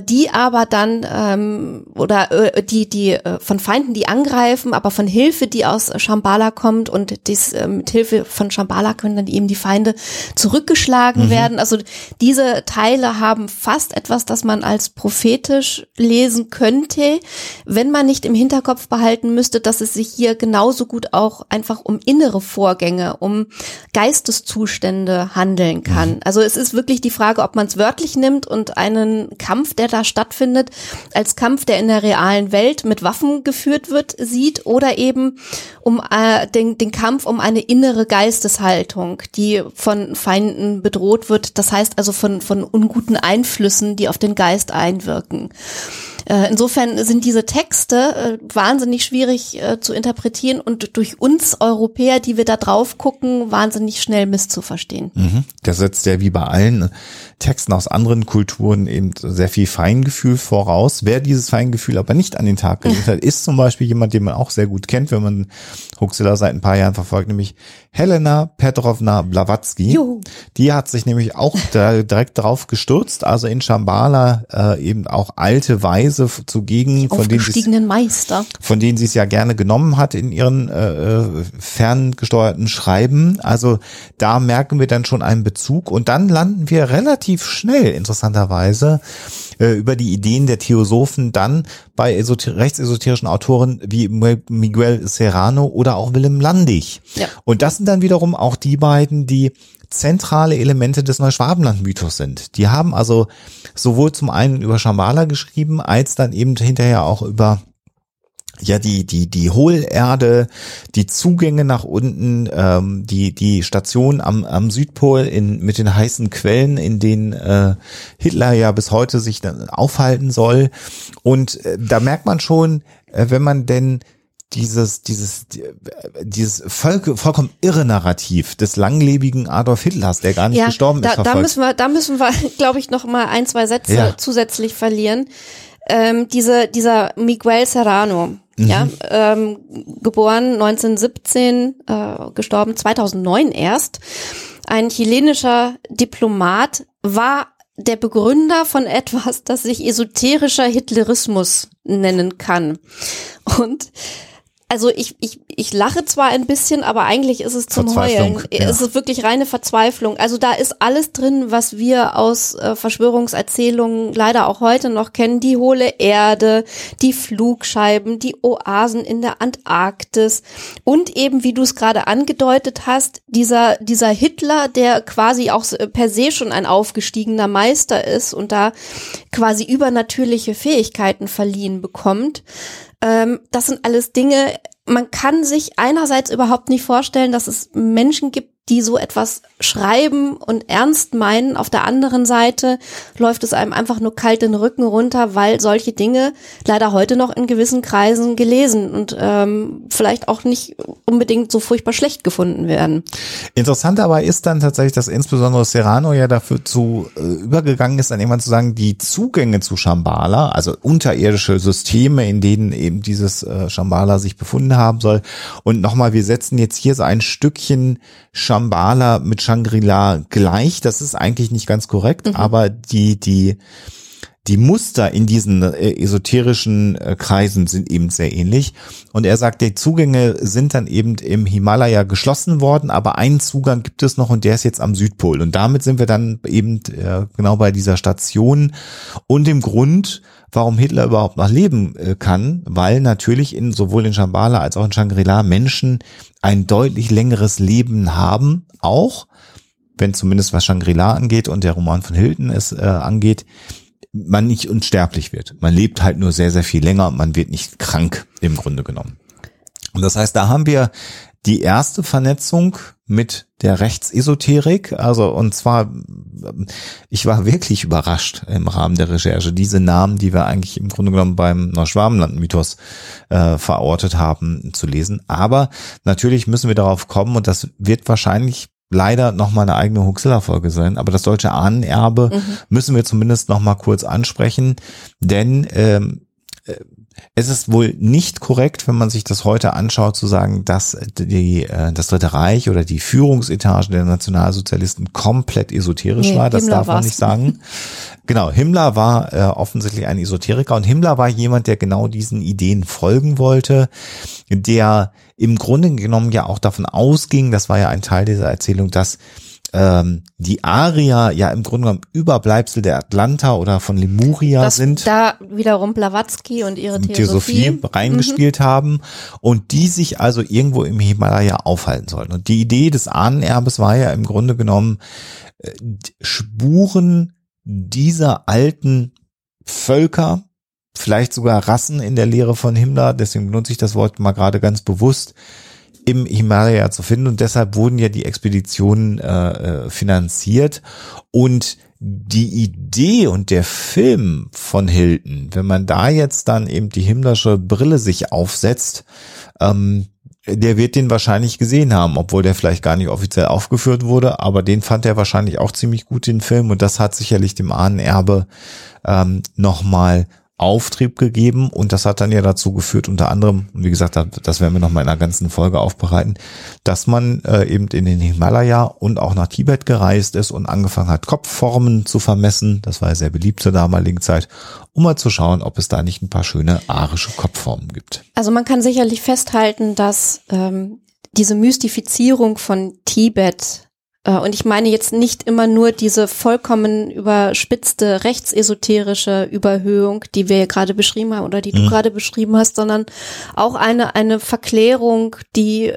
die aber dann ähm, oder äh, die die äh, von Feinden die angreifen, aber von Hilfe, die aus Shambhala kommt und dies, äh, mit Hilfe von Shambhala können dann eben die Feinde zurückgeschlagen werden. Also diese Teile haben fast etwas, das man als prophetisch lesen könnte, wenn man nicht im Hinterkopf behalten müsste, dass es sich hier genauso gut auch einfach um innere Vorgänge, um Geisteszustände handeln kann. Also es ist wirklich die Frage, ob man es wörtlich nimmt und einen Kampf, der da stattfindet, als Kampf, der in der realen Welt mit Waffen geführt wird, sieht oder eben um äh, den, den Kampf um eine innere Geisteshaltung, die von Feinden bedroht wird. Das heißt also von, von unguten Einflüssen, die auf den Geist einwirken. Äh, Insofern sind diese Texte äh, wahnsinnig schwierig äh, zu interpretieren und durch uns Europäer, die wir da drauf gucken, wahnsinnig schnell misszuverstehen. Mhm. Das setzt ja wie bei allen Texten aus anderen Kulturen eben sehr viel Feingefühl voraus. Wer dieses Feingefühl aber nicht an den Tag gelegt hat, ist zum Beispiel jemand, den man auch sehr gut kennt, wenn man Huxilla seit ein paar Jahren verfolgt, nämlich Helena Petrovna Blavatsky. Juhu. Die hat sich nämlich auch da direkt drauf gestürzt, also in Shambhala äh, eben auch alte Weise f- zugegen, von denen Meister. von denen sie es ja gerne genommen hat in ihren äh, ferngesteuerten Schreiben. Also da merken wir dann schon einen Bezug und dann landen wir relativ schnell, interessanterweise, äh, über die Ideen der Theosophen dann bei esoter rechtsesoterischen Autoren wie Miguel Serrano oder auch Willem Landig. Ja. Und das sind dann wiederum auch die beiden, die zentrale Elemente des Neuschwabenland-Mythos sind. Die haben also sowohl zum einen über Shambhala geschrieben, als dann eben hinterher auch über ja die die die Hohlerde, die Zugänge nach unten, ähm, die die Station am am Südpol in mit den heißen Quellen, in denen äh, Hitler ja bis heute sich dann aufhalten soll. Und äh, da merkt man schon, äh, wenn man denn dieses dieses dieses voll, vollkommen irre Narrativ des langlebigen Adolf Hitlers, der gar nicht gestorben da, ist, da verfolgt. müssen wir, da müssen wir, glaube ich, noch mal ein, zwei Sätze Ja. zusätzlich verlieren. Ähm, diese, dieser Miguel Serrano, ja, Mhm. ähm, geboren 1917, äh, gestorben 2009 erst, ein chilenischer Diplomat, war der Begründer von etwas, das sich esoterischer Hitlerismus nennen kann. Und also ich, ich, ich lache zwar ein bisschen, aber eigentlich ist es zum Heulen. ja. Es ist wirklich reine Verzweiflung. Also da ist alles drin, was wir aus äh, Verschwörungserzählungen leider auch heute noch kennen. Die hohle Erde, die Flugscheiben, die Oasen in der Antarktis und eben, wie du es gerade angedeutet hast, dieser, dieser Hitler, der quasi auch so per se schon ein aufgestiegener Meister ist und da quasi übernatürliche Fähigkeiten verliehen bekommt. Ähm, das sind alles Dinge, man kann sich einerseits überhaupt nicht vorstellen, dass es Menschen gibt, die so etwas schreiben und ernst meinen. Auf der anderen Seite läuft es einem einfach nur kalt den Rücken runter, weil solche Dinge leider heute noch in gewissen Kreisen gelesen und ähm, vielleicht auch nicht unbedingt so furchtbar schlecht gefunden werden. Interessant dabei ist dann tatsächlich, dass insbesondere Serrano ja dafür zu äh, übergegangen ist, dann irgendwann zu sagen, die Zugänge zu Shambhala, also unterirdische Systeme, in denen eben dieses äh, Shambhala sich befunden haben soll. Und nochmal, wir setzen jetzt hier so ein Stückchen Shambhala mit Shangri-La gleich. Das ist eigentlich nicht ganz korrekt, aber die, die, die Muster in diesen äh, esoterischen äh, Kreisen sind eben sehr ähnlich. Und er sagt, die Zugänge sind dann eben im Himalaya geschlossen worden, aber einen Zugang gibt es noch und der ist jetzt am Südpol. Und damit sind wir dann eben äh, genau bei dieser Station und dem Grund, warum Hitler überhaupt noch leben äh, kann, weil natürlich in sowohl in Shambhala als auch in Shangri-La Menschen ein deutlich längeres Leben haben, auch wenn zumindest was Shangri-La angeht und der Roman von Hilton es äh, angeht, man nicht unsterblich wird. Man lebt halt nur sehr, sehr viel länger und man wird nicht krank im Grunde genommen. Und das heißt, da haben wir die erste Vernetzung mit der Rechtsesoterik. Also und zwar, ich war wirklich überrascht im Rahmen der Recherche, diese Namen, die wir eigentlich im Grunde genommen beim Neuschwabenland-Mythos äh, verortet haben, zu lesen. Aber natürlich müssen wir darauf kommen und das wird wahrscheinlich leider noch mal eine eigene Huxilla-Folge sein, aber das deutsche Ahnenerbe mhm. müssen wir zumindest noch mal kurz ansprechen, denn ähm, äh, es ist wohl nicht korrekt, wenn man sich das heute anschaut, zu sagen, dass die, äh, das Dritte Reich oder die Führungsetage der Nationalsozialisten komplett esoterisch nee, war. Das Himmler darf man nicht sagen. Genau, Himmler war äh, offensichtlich ein Esoteriker und Himmler war jemand, der genau diesen Ideen folgen wollte, der im Grunde genommen ja auch davon ausging, das war ja ein Teil dieser Erzählung, dass ähm, die Arier ja im Grunde genommen Überbleibsel der Atlanta oder von Lemuria das sind. Da wiederum Blavatsky und ihre Theosophie, Theosophie reingespielt mhm. haben und die sich also irgendwo im Himalaya aufhalten sollten. Und die Idee des Ahnenerbes war ja im Grunde genommen äh, Spuren dieser alten Völker, vielleicht sogar Rassen in der Lehre von Himmler, deswegen benutze ich das Wort mal gerade ganz bewusst, im Himalaya zu finden. Und deshalb wurden ja die Expeditionen äh, äh, finanziert. Und die Idee und der Film von Hilton, wenn man da jetzt dann eben die himmlische Brille sich aufsetzt, ähm, der wird den wahrscheinlich gesehen haben, obwohl der vielleicht gar nicht offiziell aufgeführt wurde, aber den fand er wahrscheinlich auch ziemlich gut, den Film, und das hat sicherlich dem Ahnenerbe ähm, nochmal Auftrieb gegeben und das hat dann ja dazu geführt, unter anderem, wie gesagt, das werden wir noch mal in einer ganzen Folge aufbereiten, dass man äh, eben in den Himalaya und auch nach Tibet gereist ist und angefangen hat, Kopfformen zu vermessen. Das war ja sehr beliebt zur damaligen Zeit, um mal zu schauen, ob es da nicht ein paar schöne arische Kopfformen gibt. Also man kann sicherlich festhalten, dass ähm, diese Mystifizierung von Tibet und ich meine jetzt nicht immer nur diese vollkommen überspitzte rechtsesoterische Überhöhung, die wir gerade beschrieben haben oder die du mhm. gerade beschrieben hast, sondern auch eine, eine Verklärung, die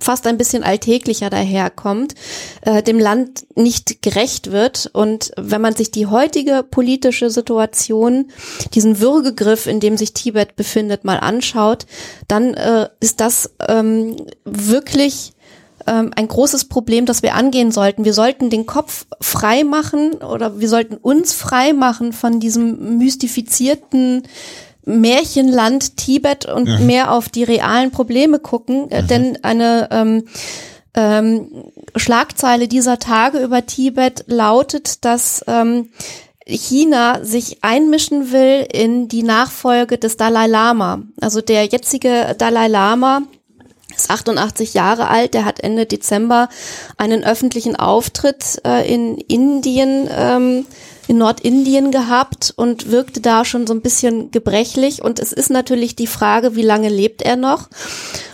fast ein bisschen alltäglicher daherkommt, äh, dem Land nicht gerecht wird. Und wenn man sich die heutige politische Situation, diesen Würgegriff, in dem sich Tibet befindet, mal anschaut, dann äh, ist das ähm, wirklich ähm, ein großes Problem, das wir angehen sollten. Wir sollten den Kopf frei machen oder wir sollten uns frei machen von diesem mystifizierten Märchenland Tibet und mhm. mehr auf die realen Probleme gucken, äh, mhm. denn eine ähm, ähm, Schlagzeile dieser Tage über Tibet lautet, dass ähm, China sich einmischen will in die Nachfolge des Dalai Lama. Also der jetzige Dalai Lama ist 88 Jahre alt, der hat Ende Dezember einen öffentlichen Auftritt äh, in Indien, ähm, in Nordindien gehabt und wirkte da schon so ein bisschen gebrechlich. Und es ist natürlich die Frage, wie lange lebt er noch?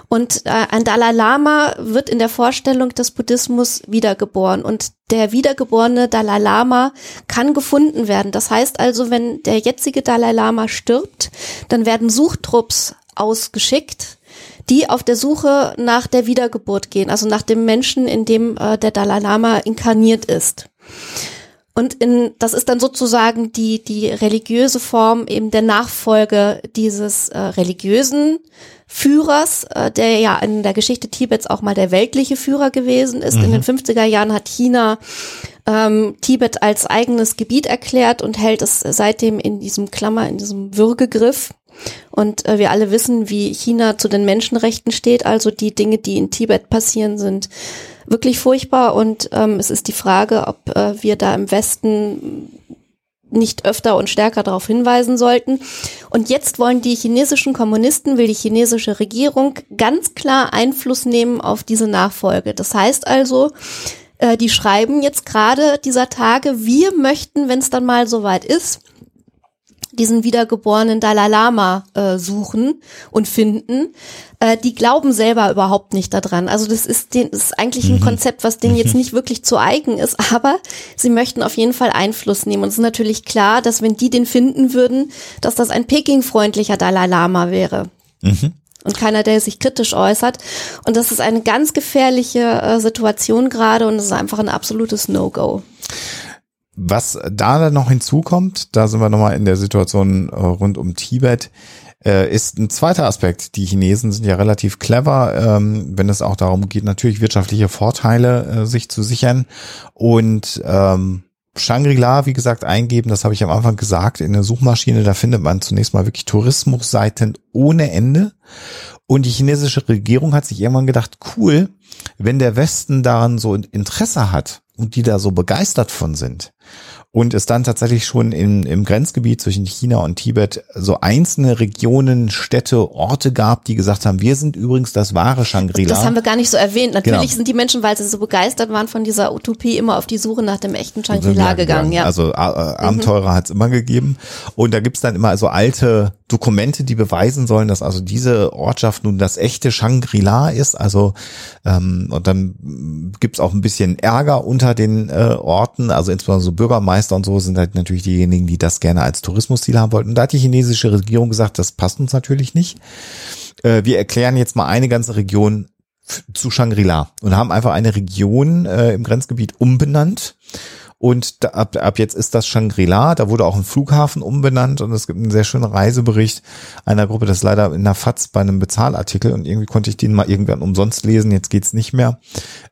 Und äh, ein Dalai Lama wird in der Vorstellung des Buddhismus wiedergeboren. Und der wiedergeborene Dalai Lama kann gefunden werden. Das heißt also, wenn der jetzige Dalai Lama stirbt, dann werden Suchtrupps ausgeschickt die auf der Suche nach der Wiedergeburt gehen, also nach dem Menschen, in dem äh, der Dalai Lama inkarniert ist. Und in, das ist dann sozusagen die, die religiöse Form eben der Nachfolge dieses äh, religiösen Führers, äh, der ja in der Geschichte Tibets auch mal der weltliche Führer gewesen ist. Mhm. In den 50er Jahren hat China ähm, Tibet als eigenes Gebiet erklärt und hält es seitdem in diesem Klammer, in diesem Würgegriff. Und äh, wir alle wissen, wie China zu den Menschenrechten steht. Also die Dinge, die in Tibet passieren, sind wirklich furchtbar. Und ähm, es ist die Frage, ob äh, wir da im Westen nicht öfter und stärker darauf hinweisen sollten. Und jetzt wollen die chinesischen Kommunisten, will die chinesische Regierung ganz klar Einfluss nehmen auf diese Nachfolge. Das heißt also, äh, die schreiben jetzt gerade dieser Tage, wir möchten, wenn es dann mal soweit ist, diesen wiedergeborenen Dalai Lama äh, suchen und finden, äh, die glauben selber überhaupt nicht daran. Also das ist, den, das ist eigentlich ein mhm. Konzept, was denen jetzt mhm. nicht wirklich zu eigen ist, aber sie möchten auf jeden Fall Einfluss nehmen. Und es ist natürlich klar, dass wenn die den finden würden, dass das ein Peking-freundlicher Dalai Lama wäre. Mhm. Und keiner, der sich kritisch äußert. Und das ist eine ganz gefährliche äh, Situation gerade und es ist einfach ein absolutes No-Go. Was da dann noch hinzukommt, da sind wir nochmal in der Situation äh, rund um Tibet, äh, ist ein zweiter Aspekt. Die Chinesen sind ja relativ clever, ähm, wenn es auch darum geht, natürlich wirtschaftliche Vorteile äh, sich zu sichern. Und ähm, Shangri-La, wie gesagt, eingeben, das habe ich am Anfang gesagt, in der Suchmaschine, da findet man zunächst mal wirklich Tourismusseiten ohne Ende. Und die chinesische Regierung hat sich irgendwann gedacht, cool, wenn der Westen daran so Interesse hat und die da so begeistert von sind und es dann tatsächlich schon in, im Grenzgebiet zwischen China und Tibet so einzelne Regionen, Städte, Orte gab, die gesagt haben, wir sind übrigens das wahre Shangri-La. Das haben wir gar nicht so erwähnt. Natürlich genau. sind die Menschen, weil sie so begeistert waren von dieser Utopie, immer auf die Suche nach dem echten Shangri-La gegangen. Ja. Also äh, Abenteurer mhm. hat es immer gegeben. Und da gibt's dann immer so alte Dokumente, die beweisen sollen, dass also diese Ortschaft nun das echte Shangri-La ist. Also ähm, und dann gibt's auch ein bisschen Ärger unter den äh, Orten, also insbesondere so Bürgermeister und so sind halt natürlich diejenigen, die das gerne als Tourismusziel haben wollten. Und da hat die chinesische Regierung gesagt, das passt uns natürlich nicht. Äh, wir erklären jetzt mal eine ganze Region zu Shangri-La und haben einfach eine Region äh, im Grenzgebiet umbenannt und ab, ab jetzt ist das Shangri-La. Da wurde auch ein Flughafen umbenannt und es gibt einen sehr schönen Reisebericht einer Gruppe, das ist leider in der FAZ bei einem Bezahlartikel und irgendwie konnte ich den mal irgendwann umsonst lesen. Jetzt geht's nicht mehr.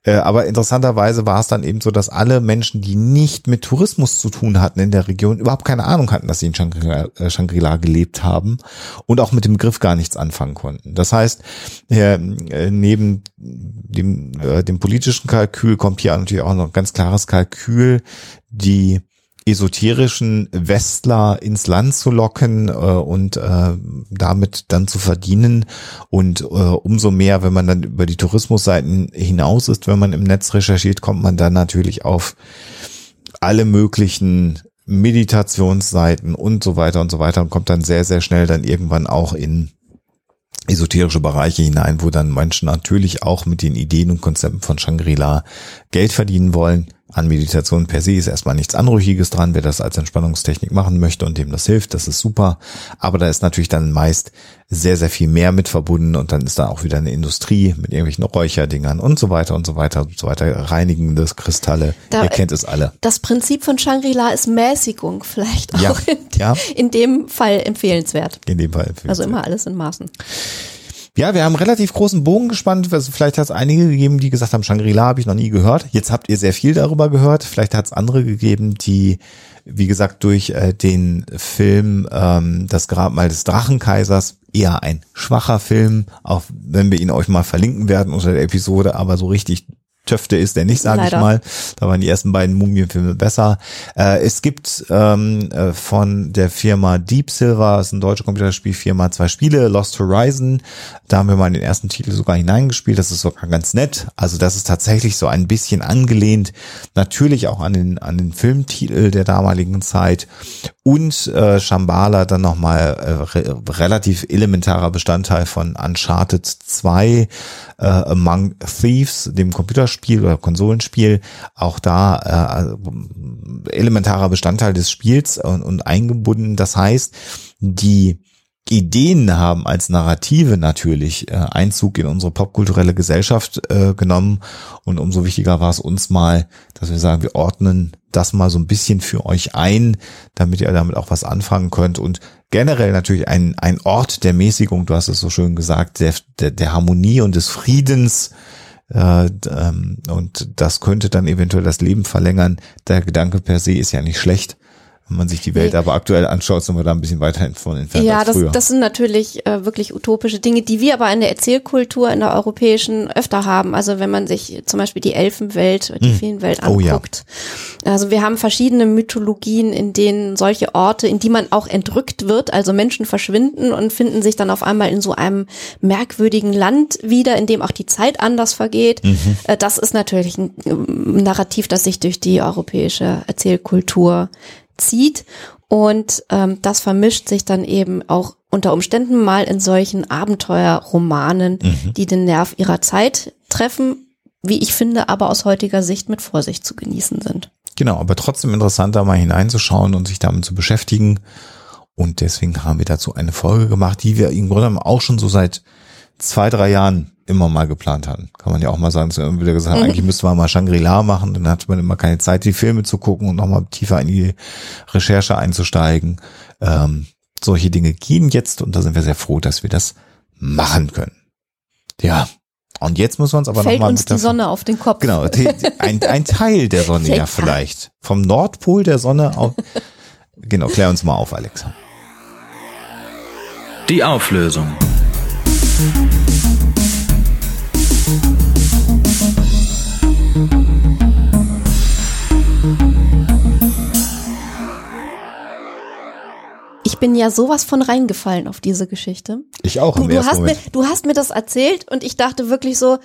Äh, aber interessanterweise war es dann eben so, dass alle Menschen, die nicht mit Tourismus zu tun hatten in der Region, überhaupt keine Ahnung hatten, dass sie in Shangri-La äh, Shangri gelebt haben und auch mit dem Begriff gar nichts anfangen konnten. Das heißt, äh, neben dem, äh, dem politischen Kalkül kommt hier natürlich auch noch ein ganz klares Kalkül die esoterischen Westler ins Land zu locken äh, und äh, damit dann zu verdienen. Und äh, umso mehr, wenn man dann über die Tourismusseiten hinaus ist, wenn man im Netz recherchiert, kommt man dann natürlich auf alle möglichen Meditationsseiten und so weiter und so weiter und kommt dann sehr, sehr schnell dann irgendwann auch in esoterische Bereiche hinein, wo dann Menschen natürlich auch mit den Ideen und Konzepten von Shangri-La Geld verdienen wollen an Meditation per se ist erstmal nichts Anrüchiges dran. Wer das als Entspannungstechnik machen möchte und dem das hilft, das ist super. Aber da ist natürlich dann meist sehr, sehr viel mehr mit verbunden und dann ist da auch wieder eine Industrie mit irgendwelchen Räucherdingern und so weiter und so weiter und so weiter. Reinigende Kristalle. Da, Ihr kennt es alle. Das Prinzip von Shangri-La ist Mäßigung vielleicht auch ja, in, ja. in dem Fall empfehlenswert. In dem Fall empfehlenswert. Also immer alles in Maßen. Ja, wir haben relativ großen Bogen gespannt. Also vielleicht hat es einige gegeben, die gesagt haben, Shangri-La habe ich noch nie gehört. Jetzt habt ihr sehr viel darüber gehört. Vielleicht hat es andere gegeben, die, wie gesagt, durch äh, den Film ähm, Das Grabmal des Drachenkaisers eher ein schwacher Film, auch wenn wir ihn euch mal verlinken werden unter der Episode, aber so richtig Töfte ist der nicht, sage ich mal. Da waren die ersten beiden Mumienfilme besser. Äh, es gibt ähm, äh, von der Firma Deep Silver, das ist eine deutsche Computerspielfirma, zwei Spiele, Lost Horizon. Da haben wir mal den ersten Titel sogar hineingespielt. Das ist sogar ganz nett. Also das ist tatsächlich so ein bisschen angelehnt, natürlich auch an den an den Filmtitel der damaligen Zeit und äh, Shambhala dann nochmal äh, re relativ elementarer Bestandteil von Uncharted 2 äh, Among Thieves, dem Computerspiel oder Konsolenspiel, auch da äh, elementarer Bestandteil des Spiels und, und eingebunden. Das heißt, die Ideen haben als Narrative natürlich äh, Einzug in unsere popkulturelle Gesellschaft äh, genommen. Und umso wichtiger war es uns mal, dass wir sagen, wir ordnen das mal so ein bisschen für euch ein, damit ihr damit auch was anfangen könnt. Und generell natürlich ein, ein Ort der Mäßigung, du hast es so schön gesagt, der, der, der Harmonie und des Friedens. Äh, ähm, und das könnte dann eventuell das Leben verlängern. Der Gedanke per se ist ja nicht schlecht wenn man sich die Welt nee. aber aktuell anschaut, sind wir da ein bisschen weiter von entfernt ja, als das, das sind natürlich äh, wirklich utopische Dinge, die wir aber in der Erzählkultur, in der europäischen öfter haben. Also wenn man sich zum Beispiel die Elfenwelt, die hm. Feenwelt anguckt. Oh, ja. Also wir haben verschiedene Mythologien, in denen solche Orte, in die man auch entrückt wird, also Menschen verschwinden und finden sich dann auf einmal in so einem merkwürdigen Land wieder, in dem auch die Zeit anders vergeht. Mhm. Äh, das ist natürlich ein Narrativ, das sich durch die europäische Erzählkultur zieht. Und ähm, das vermischt sich dann eben auch unter Umständen mal in solchen Abenteuerromanen, mhm. die den Nerv ihrer Zeit treffen, wie ich finde, aber aus heutiger Sicht mit Vorsicht zu genießen sind. Genau, aber trotzdem interessant, da mal hineinzuschauen und sich damit zu beschäftigen. Und deswegen haben wir dazu eine Folge gemacht, die wir im Grunde auch schon so seit zwei, drei Jahren immer mal geplant hatten. Kann man ja auch mal sagen, so wieder gesagt, mhm. eigentlich müsste man mal Shangri-La machen, dann hatte man immer keine Zeit, die Filme zu gucken und nochmal tiefer in die Recherche einzusteigen. Ähm, solche Dinge gehen jetzt und da sind wir sehr froh, dass wir das machen können. Ja. Und jetzt müssen wir uns aber Fällt nochmal uns die Sonne auf den Kopf. Genau, die- ein, ein Teil der Sonne ja vielleicht. Vom Nordpol der Sonne auf. Genau, klär uns mal auf, Alexa. Die Auflösung. Ich bin ja sowas von reingefallen auf diese Geschichte. Ich auch Du, im du, ersten hast mir, du hast mir das erzählt und ich dachte wirklich so,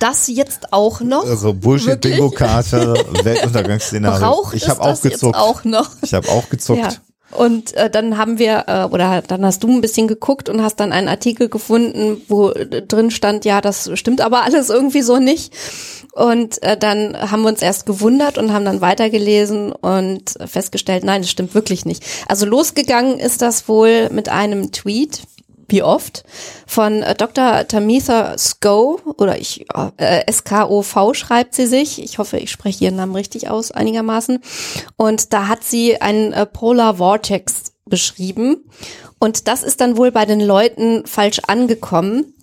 das jetzt auch noch? Also Bullshit-Bingo-Karte, Weltuntergangsszenario. Braucht Ich es habe auch gezuckt. auch noch? Ich habe auch gezuckt. Ja. Und äh, dann haben wir, äh, oder dann hast du ein bisschen geguckt und hast dann einen Artikel gefunden, wo äh, drin stand, ja, das stimmt aber alles irgendwie so nicht. Und äh, dann haben wir uns erst gewundert und haben dann weitergelesen und festgestellt, nein, das stimmt wirklich nicht. Also losgegangen ist das wohl mit einem Tweet, wie oft, von äh, Dr. Tamitha Sko, oder ich, äh, S-K-O-V schreibt sie sich. Ich hoffe, ich spreche ihren Namen richtig aus, einigermaßen. Und da hat sie einen äh, Polar Vortex beschrieben. Und das ist dann wohl bei den Leuten falsch angekommen.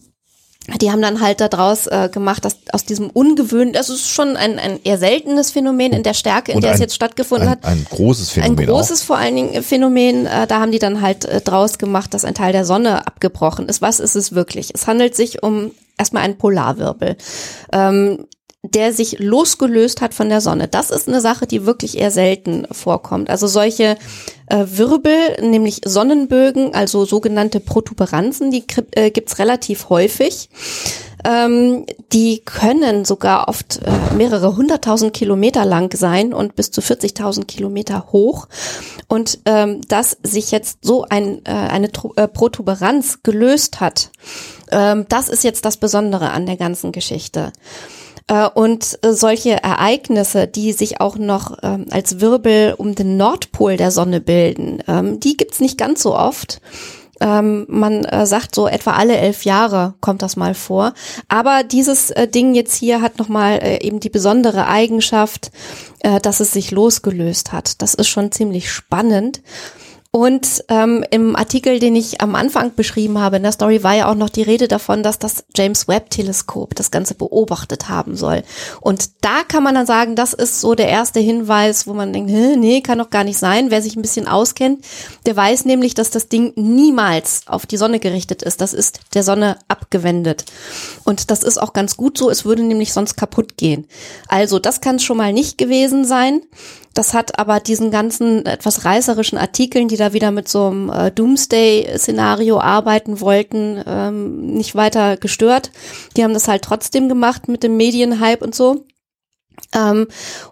Die haben dann halt daraus äh, gemacht, dass aus diesem ungewöhnlichen, das ist schon ein, ein eher seltenes Phänomen in der Stärke, in Und der es ein- jetzt stattgefunden Ein, hat. ein großes Ein Phänomen großes vor allen Dingen Phänomen, äh, da haben die dann halt äh, draus gemacht, dass ein Teil der Sonne abgebrochen ist. Was ist es wirklich? Es handelt sich um erstmal einen Polarwirbel, ähm, der sich losgelöst hat von der Sonne. Das ist eine Sache, die wirklich eher selten vorkommt. Also solche äh, Wirbel, nämlich Sonnenbögen, also sogenannte Protuberanzen, die äh, gibt's relativ häufig. Ähm, die können sogar oft äh, mehrere hunderttausend Kilometer lang sein und bis zu 40.000 Kilometer hoch. Und ähm, dass sich jetzt so ein, äh, eine Tru- äh, Protuberanz gelöst hat, ähm, das ist jetzt das Besondere an der ganzen Geschichte. Äh, Und äh, solche Ereignisse, die sich auch noch ähm, als Wirbel um den Nordpol der Sonne bilden, ähm, die gibt's nicht ganz so oft. Ähm, man äh, sagt so etwa alle elf Jahre kommt das mal vor. Aber dieses Ding jetzt hier hat nochmal eben die besondere Eigenschaft, dass es sich losgelöst hat. Das ist schon ziemlich spannend. Und ähm, im Artikel, den ich am Anfang beschrieben habe, in der Story war ja auch noch die Rede davon, dass das James Webb Teleskop das Ganze beobachtet haben soll. Und da kann man dann sagen, das ist so der erste Hinweis, wo man denkt, "Hä, nee, kann doch gar nicht sein. Wer sich ein bisschen auskennt, der weiß nämlich, dass das Ding niemals auf die Sonne gerichtet ist. Das ist der Sonne abgewendet. Und das ist auch ganz gut so. Es würde nämlich sonst kaputt gehen. Also das kann schon mal nicht gewesen sein. Das hat aber diesen ganzen etwas reißerischen Artikeln, die da wieder mit so einem äh, Doomsday-Szenario arbeiten wollten, ähm, nicht weiter gestört. Die haben das halt trotzdem gemacht mit dem Medienhype und so. Ähm,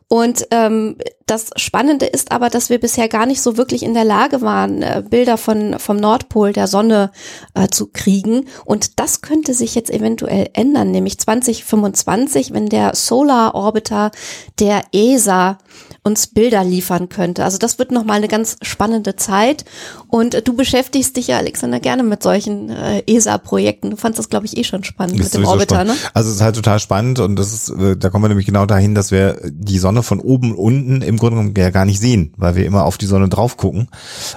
und ähm, das Spannende ist aber, dass wir bisher gar nicht so wirklich in der Lage waren, äh, Bilder von vom Nordpol der Sonne äh, zu kriegen. Und das könnte sich jetzt eventuell ändern, nämlich 2025, wenn der Solar Orbiter der ESA uns Bilder liefern könnte. Also das wird nochmal eine ganz spannende Zeit. Und äh, du beschäftigst dich ja, Alexander, gerne mit solchen äh, ESA-Projekten. Du fandst das, glaube ich, eh schon spannend Ist mit dem Orbiter, spannend. ne? Also es ist halt total spannend und das ist, äh, da kommen wir nämlich genau dahin, dass wir die Sonne von oben und unten im Grunde genommen ja gar nicht sehen, weil wir immer auf die Sonne drauf gucken.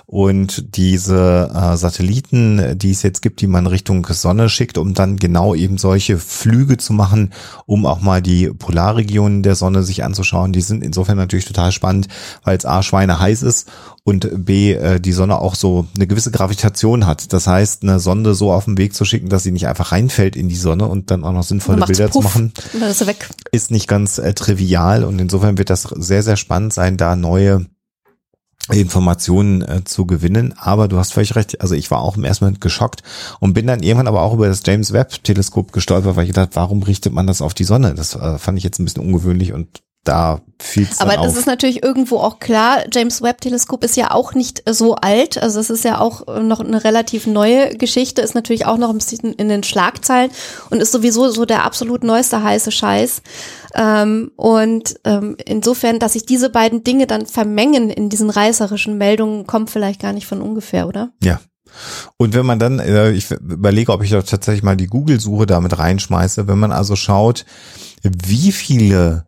Und diese äh, Satelliten, die es jetzt gibt, die man Richtung Sonne schickt, um dann genau eben solche Flüge zu machen, um auch mal die Polarregionen der Sonne sich anzuschauen, die sind insofern natürlich total spannend, weil es A, Schweine heiß ist und B, äh, die Sonne auch so eine gewisse Gravitation hat. Das heißt, eine Sonde so auf den Weg zu schicken, dass sie nicht einfach reinfällt in die Sonne und dann auch noch sinnvolle Bilder Puff zu machen, ist ist nicht ganz äh, trivial und insofern wird das sehr, sehr spannend sein, da neue Informationen äh, zu gewinnen. Aber du hast völlig recht. Also ich war auch im ersten Moment geschockt und bin dann irgendwann aber auch über das James Webb Teleskop gestolpert, weil ich gedacht, warum richtet man das auf die Sonne? Das äh, fand ich jetzt ein bisschen ungewöhnlich und da fiel es dann Aber das auf. ist natürlich irgendwo auch klar. James Webb Teleskop ist ja auch nicht so alt. Also es ist ja auch noch eine relativ neue Geschichte, ist natürlich auch noch ein bisschen in den Schlagzeilen und ist sowieso so der absolut neueste heiße Scheiß. Ähm, und ähm, insofern, dass sich diese beiden Dinge dann vermengen in diesen reißerischen Meldungen, kommt vielleicht gar nicht von ungefähr, oder? Ja. Und wenn man dann, äh, ich überlege, ob ich da tatsächlich mal die Google-Suche damit reinschmeiße, wenn man also schaut, wie viele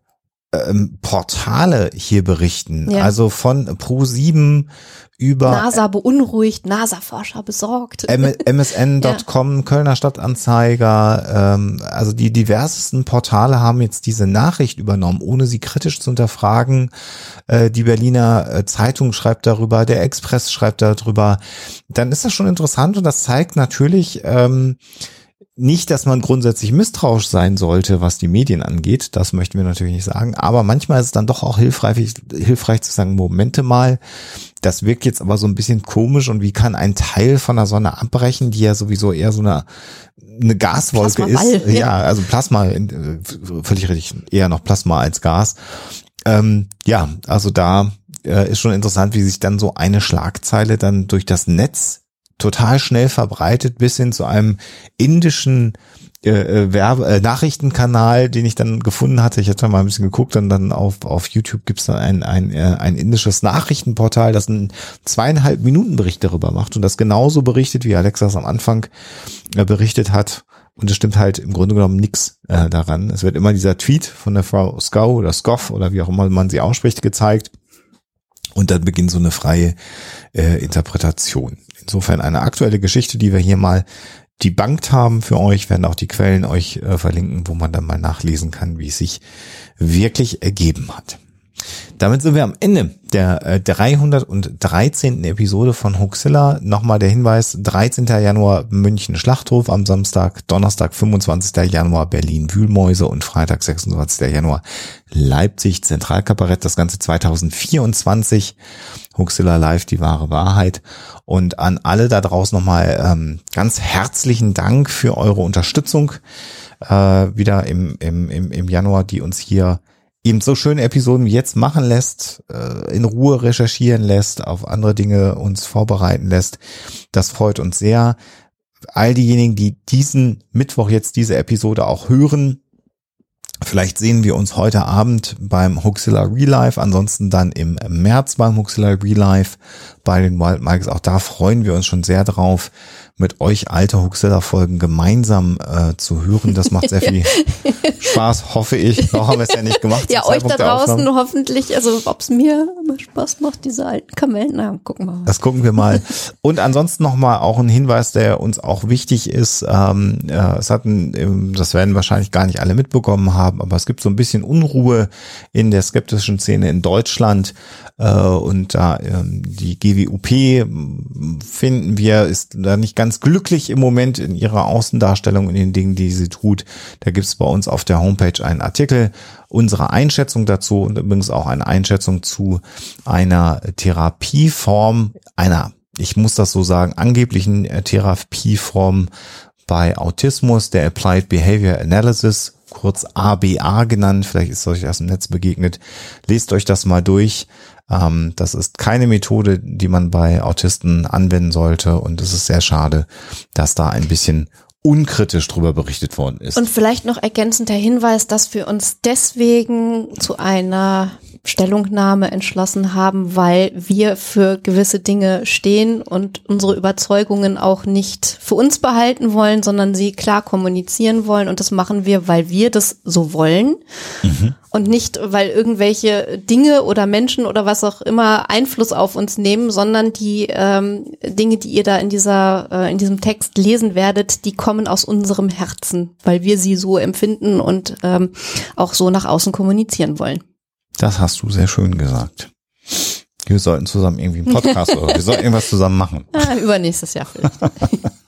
ähm, Portale hier berichten. Ja. Also von Pro7 über NASA beunruhigt, NASA-Forscher besorgt. MSN.com, Kölner Stadtanzeiger, ähm, also die diversesten Portale haben jetzt diese Nachricht übernommen, ohne sie kritisch zu hinterfragen. Äh, die Berliner äh, Zeitung schreibt darüber, der Express schreibt darüber. Dann ist das schon interessant und das zeigt natürlich, ähm, nicht, dass man grundsätzlich misstrauisch sein sollte, was die Medien angeht. Das möchten wir natürlich nicht sagen. Aber manchmal ist es dann doch auch hilfreich, hilfreich zu sagen, Momente mal, das wirkt jetzt aber so ein bisschen komisch und wie kann ein Teil von der Sonne abbrechen, die ja sowieso eher so eine, eine Gaswolke ist. ja. Ja, also Plasma, äh, völlig richtig, eher noch Plasma als Gas. Ähm, ja, also da äh, ist schon interessant, wie sich dann so eine Schlagzeile dann durch das Netz total schnell verbreitet bis hin zu einem indischen äh, äh, Werbe äh, Nachrichtenkanal, den ich dann gefunden hatte. Ich hatte mal ein bisschen geguckt und dann auf auf YouTube gibt's dann ein ein äh, ein indisches Nachrichtenportal, das einen zweieinhalb Minuten Bericht darüber macht und das genauso berichtet, wie Alexas am Anfang äh, berichtet hat. Und es stimmt halt im Grunde genommen nix äh, daran. Es wird immer dieser Tweet von der Frau Scow oder Scoff oder wie auch immer man sie ausspricht gezeigt. Und dann beginnt so eine freie äh, Interpretation. Insofern eine aktuelle Geschichte, die wir hier mal debunked haben für euch, werden auch die Quellen euch äh, verlinken, wo man dann mal nachlesen kann, wie es sich wirklich ergeben hat. Damit sind wir am Ende der äh, 313. Episode von Hoaxilla. Nochmal der Hinweis, 13. Januar München Schlachthof, am Samstag, Donnerstag 25. Januar Berlin Wühlmäuse und Freitag 26. Januar Leipzig Zentralkabarett, das Ganze 2024. Huxilla Live, die wahre Wahrheit. Und an alle da draußen nochmal ähm, ganz herzlichen Dank für eure Unterstützung äh, wieder im, im, im, im Januar, die uns hier eben so schöne Episoden wie jetzt machen lässt, äh, in Ruhe recherchieren lässt, auf andere Dinge uns vorbereiten lässt. Das freut uns sehr. All diejenigen, die diesen Mittwoch jetzt diese Episode auch hören, Vielleicht sehen wir uns heute Abend beim Huxilla Real Life, ansonsten dann im März beim Huxilla Real Life bei den Wild Mikes. Auch da freuen wir uns schon sehr drauf, mit euch alte Huxilla-Folgen gemeinsam äh, zu hören. Das macht sehr viel Spaß, hoffe ich. Noch haben wir es ja nicht gemacht. Ja, euch da Zeitpunkt der draußen hoffentlich, also ob's mir immer Spaß macht, diese alten Kamellen, na, gucken wir mal. Das gucken wir mal. Und ansonsten nochmal auch ein Hinweis, der uns auch wichtig ist. Ähm, äh, es hatten, ähm, das werden wahrscheinlich gar nicht alle mitbekommen haben, aber es gibt so ein bisschen Unruhe in der skeptischen Szene in Deutschland. Äh, und da ähm, die GWUP finden wir, ist da nicht ganz glücklich im Moment in ihrer Außendarstellung in den Dingen, die sie tut. Da gibt es bei uns auf der Homepage einen Artikel, unsere Einschätzung dazu und übrigens auch eine Einschätzung zu einer Therapieform, einer, ich muss das so sagen, angeblichen äh, Therapieform bei Autismus, der Applied Behavior Analysis, kurz ABA genannt, vielleicht ist euch das im Netz begegnet. Lest euch das mal durch. Ähm, das ist keine Methode, die man bei Autisten anwenden sollte. Und es ist sehr schade, dass da ein bisschen unkritisch drüber berichtet worden ist. Und vielleicht noch ergänzend der Hinweis, dass wir uns deswegen zu einer Stellungnahme entschlossen haben, weil wir für gewisse Dinge stehen und unsere Überzeugungen auch nicht für uns behalten wollen, sondern sie klar kommunizieren wollen. Und das machen wir, weil wir das so wollen und nicht, weil irgendwelche Dinge oder Menschen oder was auch immer Einfluss auf uns nehmen, sondern die ähm, Dinge, die ihr da in dieser äh, in diesem Text lesen werdet, die kommen aus unserem Herzen, weil wir sie so empfinden und ähm, auch so nach außen kommunizieren wollen. Das hast du sehr schön gesagt. Wir sollten zusammen irgendwie einen Podcast oder wir sollten irgendwas zusammen machen. Ah, übernächstes Jahr vielleicht.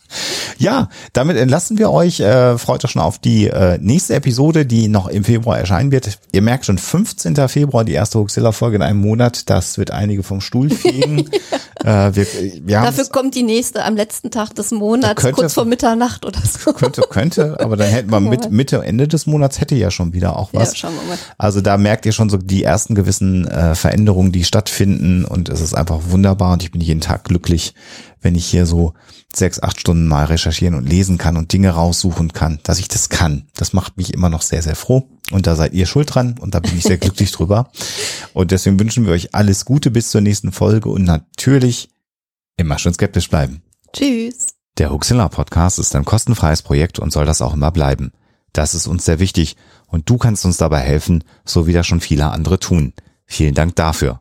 Ja, damit entlassen wir euch. Äh, freut euch schon auf die äh, nächste Episode, die noch im Februar erscheinen wird. Ihr merkt schon, 15. Februar, die erste Huxilla-Folge in einem Monat. Das wird einige vom Stuhl fegen. äh, wir, wir Dafür kommt die nächste am letzten Tag des Monats, Könnte- kurz vor Mitternacht oder so. könnte, könnte, aber dann hätten wir mit, Mitte, Ende des Monats hätte ja schon wieder auch Ja, was. schauen wir mal. Also da merkt ihr schon so die ersten gewissen äh, Veränderungen, die stattfinden und es ist einfach wunderbar und ich bin jeden Tag glücklich, wenn ich hier so sechs, acht Stunden mal recherchieren und lesen kann und Dinge raussuchen kann, dass ich das kann. Das macht mich immer noch sehr, sehr froh und da seid ihr schuld dran und da bin ich sehr glücklich drüber. Und deswegen wünschen wir euch alles Gute bis zur nächsten Folge und natürlich immer schön skeptisch bleiben. Tschüss. Der Huxilla Podcast ist ein kostenfreies Projekt und soll das auch immer bleiben. Das ist uns sehr wichtig und du kannst uns dabei helfen, so wie das schon viele andere tun. Vielen Dank dafür.